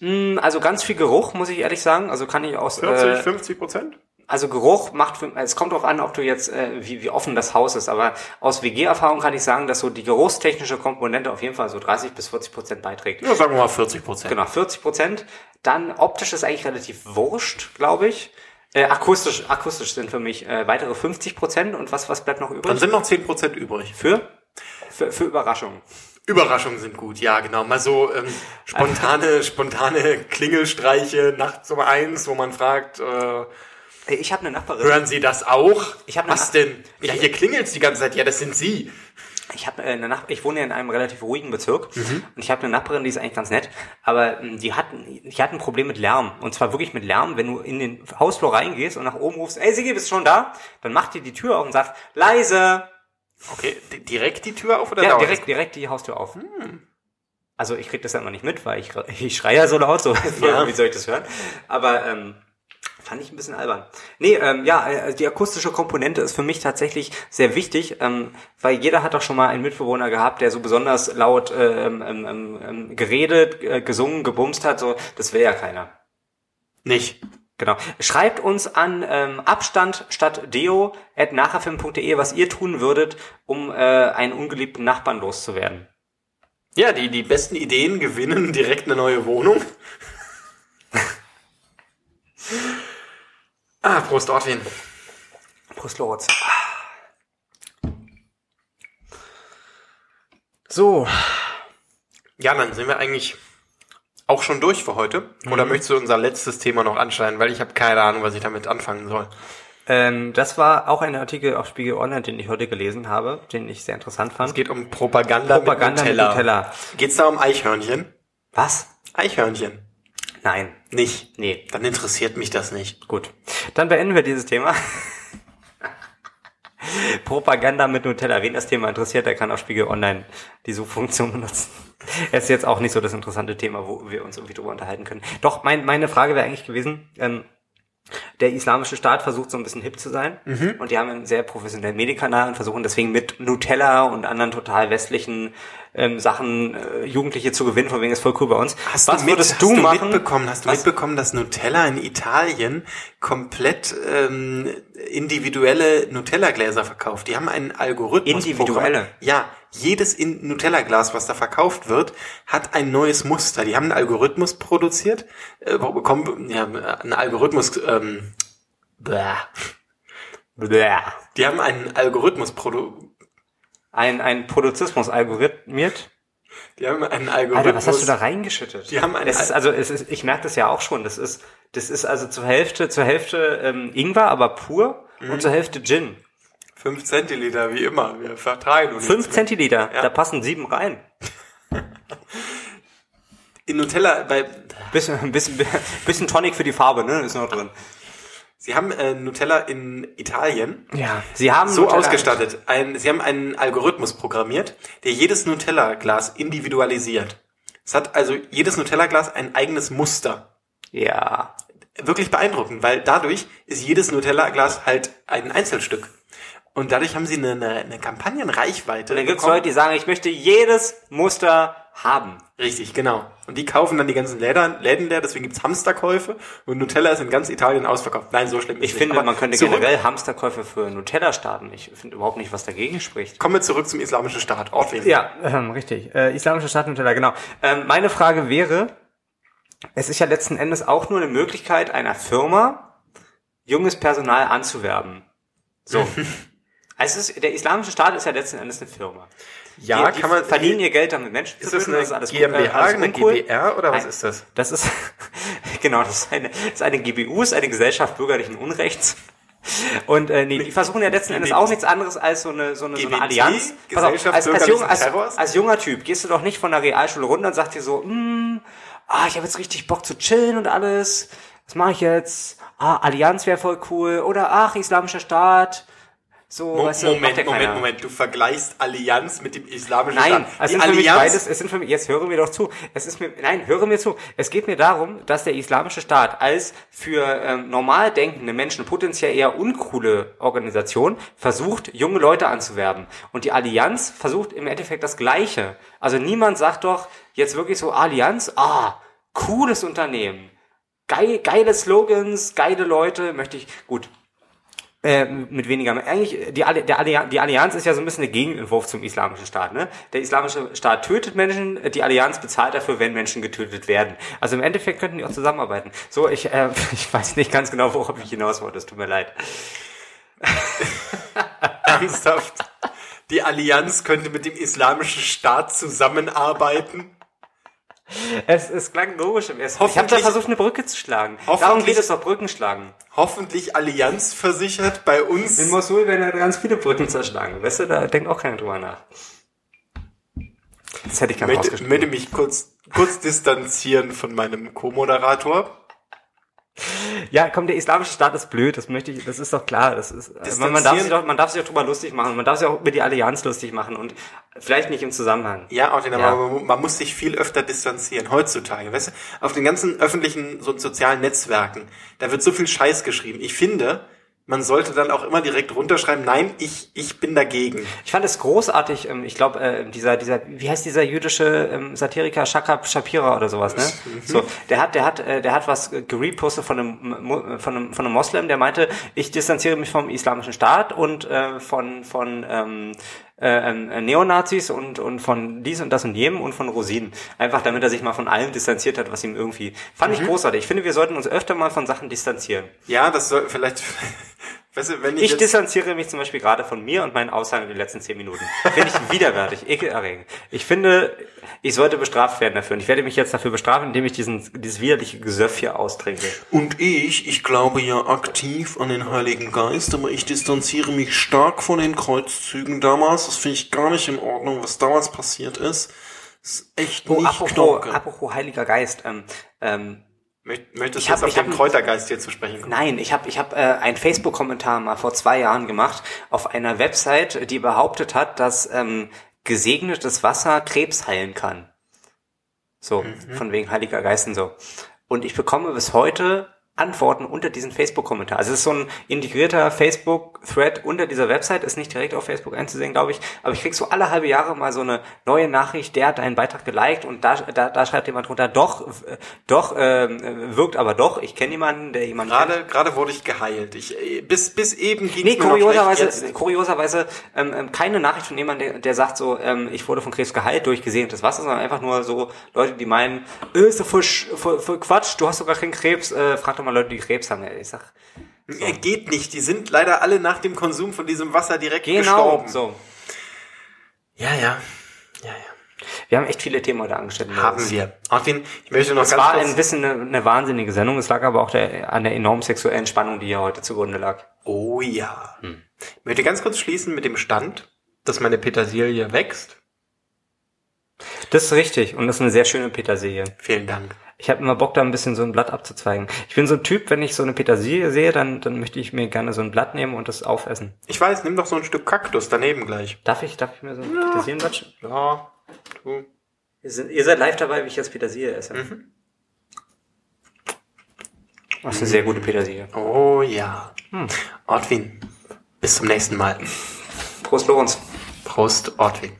Mm, Also ganz viel Geruch, muss ich ehrlich sagen. Also kann ich aus. 40, Äh, 50 Prozent? Also Geruch macht, für, es kommt darauf an, ob du jetzt, äh, wie, wie offen das Haus ist. Aber aus WG-Erfahrung kann ich sagen, dass so die geruchstechnische Komponente auf jeden Fall so 30 bis 40 Prozent beiträgt. Ja, sagen wir mal 40 Prozent. Genau, 40 Prozent. Dann optisch ist eigentlich relativ wurscht, glaube ich. Äh, akustisch, akustisch sind für mich äh, weitere 50 Prozent. Und was, was bleibt noch übrig? Dann sind noch 10 Prozent übrig. für? Für, für Überraschungen. Überraschungen sind gut, ja, genau. Mal so ähm, spontane, spontane Klingelstreiche nachts um eins, wo man fragt, Äh, Ich habe eine Nachbarin. hören Sie das auch? Ich hab eine Was Nach- denn? Ja, hier klingelt's die ganze Zeit. Ja, das sind Sie. Ich habe äh, eine Nach ich wohne ja in einem relativ ruhigen Bezirk Mhm. und ich habe eine Nachbarin, die ist eigentlich ganz nett, aber ähm, die hat die hat ein Problem mit Lärm und zwar wirklich mit Lärm, wenn du in den Hausflur reingehst und nach oben rufst, ey Sigi, bist du schon da? Dann macht die die Tür auf und sagt leise. Okay, di- direkt die Tür auf oder Ja, direkt direkt die Haustür auf. Also ich krieg das ja immer nicht mit, weil ich ich schreie ja so laut, so Ja. wie soll ich das hören? Aber ähm, Fand ich ein bisschen albern. Nee, ähm, ja, äh, die akustische Komponente ist für mich tatsächlich sehr wichtig, ähm, weil jeder hat doch schon mal einen Mitbewohner gehabt, der so besonders laut äh, ähm, ähm, ähm, geredet, äh, gesungen, gebumst hat. So, das will ja keiner. Nicht. Genau. Schreibt uns an ähm, Abstand statt Deo at nachherfilm.de, was ihr tun würdet, um äh, einen ungeliebten Nachbarn loszuwerden. Ja, die, die besten Ideen gewinnen direkt eine neue Wohnung. ah, Prost, Ortwin. Prost, Lorenz. So, Ja, dann sind wir eigentlich auch schon durch für heute. Oder möchtest du unser letztes Thema noch anschneiden? Weil ich habe keine Ahnung, was ich damit anfangen soll. ähm, das war auch ein Artikel auf Spiegel Online, den ich heute gelesen habe, den ich sehr interessant fand. Es geht um Propaganda, Propaganda mit mit Nutella. Nutella. Geht's da um Eichhörnchen? Was? Eichhörnchen. Nein. Nicht. Nee. Dann interessiert mich das nicht. Gut. Dann beenden wir dieses Thema. Propaganda mit Nutella. Wen das Thema interessiert, der kann auf Spiegel Online die Suchfunktion benutzen. Es ist jetzt auch nicht so das interessante Thema, wo wir uns irgendwie drüber unterhalten können. Doch, mein, meine Frage wäre eigentlich gewesen, ähm, der islamische Staat versucht so ein bisschen hip zu sein und die haben einen sehr professionellen Medienkanal und versuchen deswegen mit Nutella und anderen total westlichen ähm, Sachen äh, Jugendliche zu gewinnen, von wegen ist voll cool bei uns. Hast Was du mit, würdest hast du, du machen? mitbekommen? Hast du Was? mitbekommen, dass Nutella in Italien komplett ähm, individuelle Nutella-Gläser verkauft? Die haben einen Algorithmus. Individuelle? Ja, jedes Nutella-Glas, was da verkauft wird, hat ein neues Muster. Die haben einen Algorithmus produziert, äh, bekommen ja, einen Algorithmus. Ähm, bäh. Bläh. die haben einen Algorithmus produ Ein, ein Produzismus algorithmiert. Die haben einen Algorithmus. Alter, was hast du da reingeschüttet? Die haben einen es ist, Al- also es ist, ich merke das ja auch schon. Das ist, das ist also zur Hälfte, zur Hälfte ähm, Ingwer, aber pur Mhm. und zur Hälfte Gin. Fünf Zentiliter, wie immer. Wir vertreiben uns. Fünf Zentiliter, Ja. da passen sieben rein. In Nutella, bei, Bisschen, bisschen, bisschen Tonic für die Farbe, ne, ist noch drin. Sie haben äh, Nutella in Italien Ja, sie haben so Nutella- ausgestattet. Ein, sie haben einen Algorithmus programmiert, der jedes Nutella-Glas individualisiert. Es hat also jedes Nutella-Glas ein eigenes Muster. Ja, Wirklich beeindruckend, weil dadurch ist jedes Nutella-Glas halt ein Einzelstück. Und dadurch haben sie eine, eine, eine Kampagnenreichweite. dann gibt's bekommen. Leute, die sagen, ich möchte jedes Muster haben. Richtig, genau. Und die kaufen dann die ganzen Läden, Läden leer, deswegen gibt's Hamsterkäufe und Nutella ist in ganz Italien ausverkauft. Nein, so schlimm ist Ich nicht. finde, Aber man könnte generell Hamsterkäufe für Nutella starten. Ich finde überhaupt nicht, was dagegen spricht. Kommen wir zurück zum islamischen Staat. Ortwin. Ja, ähm, richtig. Äh, Islamische Staat Nutella, genau. Ähm, meine Frage wäre, es ist ja letzten Endes auch nur eine Möglichkeit einer Firma, junges Personal anzuwerben. So. also es ist, der islamische Staat ist ja letzten Endes eine Firma. Ja, die, die kann man- verdienen ihr Geld damit Menschen Ist zu das töten, eine ist alles GmbH, äh, alles eine. GbR oder was Nein, ist das? Das ist, genau, das ist eine, das ist eine GBU, ist eine Gesellschaft bürgerlichen Unrechts. Und äh, nee, die versuchen ja letzten Endes auch nichts anderes als so eine so eine, so eine Allianz. Pass auf, als, als, jung, als, als junger Typ gehst du doch nicht von der Realschule runter und sagst dir so, hm, ah, ich habe jetzt richtig Bock zu chillen und alles. Was mache ich jetzt? Ah, Allianz wäre voll cool. Oder ach, islamischer Staat. So, Mo weißt du, Moment, ja Moment. Moment. Du vergleichst Allianz mit dem islamischen Nein, Staat. es sind für mich Allianz, beides, es sind für mich, jetzt höre mir doch zu. Es ist mir, nein, höre mir zu. Es geht mir darum, dass der islamische Staat als für ähm, normal denkende Menschen potenziell eher uncoole Organisation versucht, junge Leute anzuwerben. Und die Allianz versucht im Endeffekt das Gleiche. Also niemand sagt doch jetzt wirklich so, Allianz, ah, cooles Unternehmen. Geil, geile Slogans, geile Leute, möchte ich, gut, äh, mit weniger. Eigentlich, die, der Allianz, die Allianz ist ja so ein bisschen der Gegenentwurf zum islamischen Staat. Ne? Der islamische Staat tötet Menschen, die Allianz bezahlt dafür, wenn Menschen getötet werden. Also im Endeffekt könnten die auch zusammenarbeiten. So, ich, äh, ich weiß nicht ganz genau, worauf ich hinaus wollte. Es tut mir leid. ernsthaft. Die Allianz könnte mit dem islamischen Staat zusammenarbeiten. Es, es klang logisch im ersten. Ich habe da versucht, eine Brücke zu schlagen. Darum Hoffentlich- geht es doch, Brücken schlagen. Hoffentlich Allianz versichert bei uns. In Mosul werden ja ganz viele Brücken zerschlagen. Weißt du, da denkt auch keiner drüber nach. Das hätte ich Ich gerne möchte, rausgeschrieben. möchte mich kurz, kurz distanzieren von meinem Co-Moderator. Ja, komm, der islamische Staat ist blöd, das möchte ich, das ist doch klar, das ist, äh, man, man darf sich doch, man darf sich auch drüber lustig machen, man darf sich auch über die Allianz lustig machen und vielleicht nicht im Zusammenhang. Ja, auch den, Ja. aber man, man muss sich viel öfter distanzieren, heutzutage. Weißt du, auf den ganzen öffentlichen so sozialen Netzwerken, da wird so viel Scheiß geschrieben. Ich finde, man sollte dann auch immer direkt runterschreiben, nein, ich, ich bin dagegen. Ich fand es großartig, ähm, ich glaube, äh, dieser, dieser, wie heißt dieser jüdische ähm, Satiriker Shaka Shapira oder sowas, ne? So, der hat, der hat, äh, der hat was gerepostet von einem, Mo- von einem, von einem Moslem, der meinte, ich distanziere mich vom islamischen Staat und äh, von, von ähm, äh, Neonazis und, und von dies und das und jenem und von Rosinen. Einfach damit er sich mal von allem distanziert hat, was ihm irgendwie. Fand ich großartig. Ich finde, wir sollten uns öfter mal von Sachen distanzieren. Ja, das soll vielleicht, weißt du, wenn ich, Ich jetzt, distanziere mich zum Beispiel gerade von mir und meinen Aussagen in den letzten zehn Minuten. Finde ich widerwärtig, ekelerregend. Ich finde, ich sollte bestraft werden dafür. Und ich werde mich jetzt dafür bestrafen, indem ich diesen, dieses widerliche Gesöff hier austrinke. Und ich, ich glaube ja aktiv an den Heiligen Geist, aber ich distanziere mich stark von den Kreuzzügen damals. Das finde ich gar nicht in Ordnung, was damals passiert ist. Das ist echt Oh, nicht apropos, apropos Heiliger Geist. Ähm, ähm, möchtest Ich du hab- jetzt auf den Kräutergeist hier zu sprechen kommen? Nein, ich habe ich hab, äh, einen Facebook-Kommentar mal vor zwei Jahren gemacht auf einer Website, die behauptet hat, dass ähm, gesegnetes Wasser Krebs heilen kann. So, von wegen Heiliger Geist und so. Und ich bekomme bis heute Antworten unter diesen Facebook-Kommentar. Also es ist so ein integrierter Facebook-Thread unter dieser Website, ist nicht direkt auf Facebook einzusehen, glaube ich. Aber ich krieg so alle halbe Jahre mal so eine neue Nachricht, der hat deinen Beitrag geliked und da, da, da schreibt jemand drunter, doch, äh, doch, ähm, wirkt aber doch. Ich kenne jemanden, der jemanden kennt. Gerade, gerade wurde ich geheilt. Ich, äh, bis, bis eben ging Nee, kurioserweise, kurioserweise ähm, ähm, keine Nachricht von jemandem, der, der sagt so, ähm, ich wurde von Krebs geheilt durch gesegnetes Wasser, sondern einfach nur so Leute, die meinen, äh, ist doch voll, voll, voll Quatsch, du hast doch gar keinen Krebs, äh, frag doch mal Leute, die Krebs haben. Ich sag, Äh, Geht nicht. Die sind leider alle nach dem Konsum von diesem Wasser direkt genau, gestorben. so. Ja, ja. Ja, ja. Wir haben echt viele Themen heute angestellt. Haben wir. Arvin, ich möchte noch Es ganz war kurz... ein bisschen eine, eine wahnsinnige Sendung. Es lag aber auch der, an der enormen sexuellen Spannung, die hier heute zugrunde lag. Oh ja. Ich möchte ganz kurz schließen mit dem Stand, dass meine Petersilie wächst. Das ist richtig und das ist eine sehr schöne Petersilie. Vielen Dank. Ich habe immer Bock, da ein bisschen so ein Blatt abzuzweigen. Ich bin so ein Typ, wenn ich so eine Petersilie sehe, dann, dann möchte ich mir gerne so ein Blatt nehmen und das aufessen. Ich weiß, nimm doch so ein Stück Kaktus daneben gleich. Darf ich, darf ich mir so ein Petersilienblatt? sch- Ja, du. Ihr, sind, ihr seid live dabei, wie ich jetzt Petersilie esse. Das ist eine sehr gute Petersilie. Oh ja. Ortwin, bis zum nächsten Mal. Prost, Lorenz. Prost, Ortwin.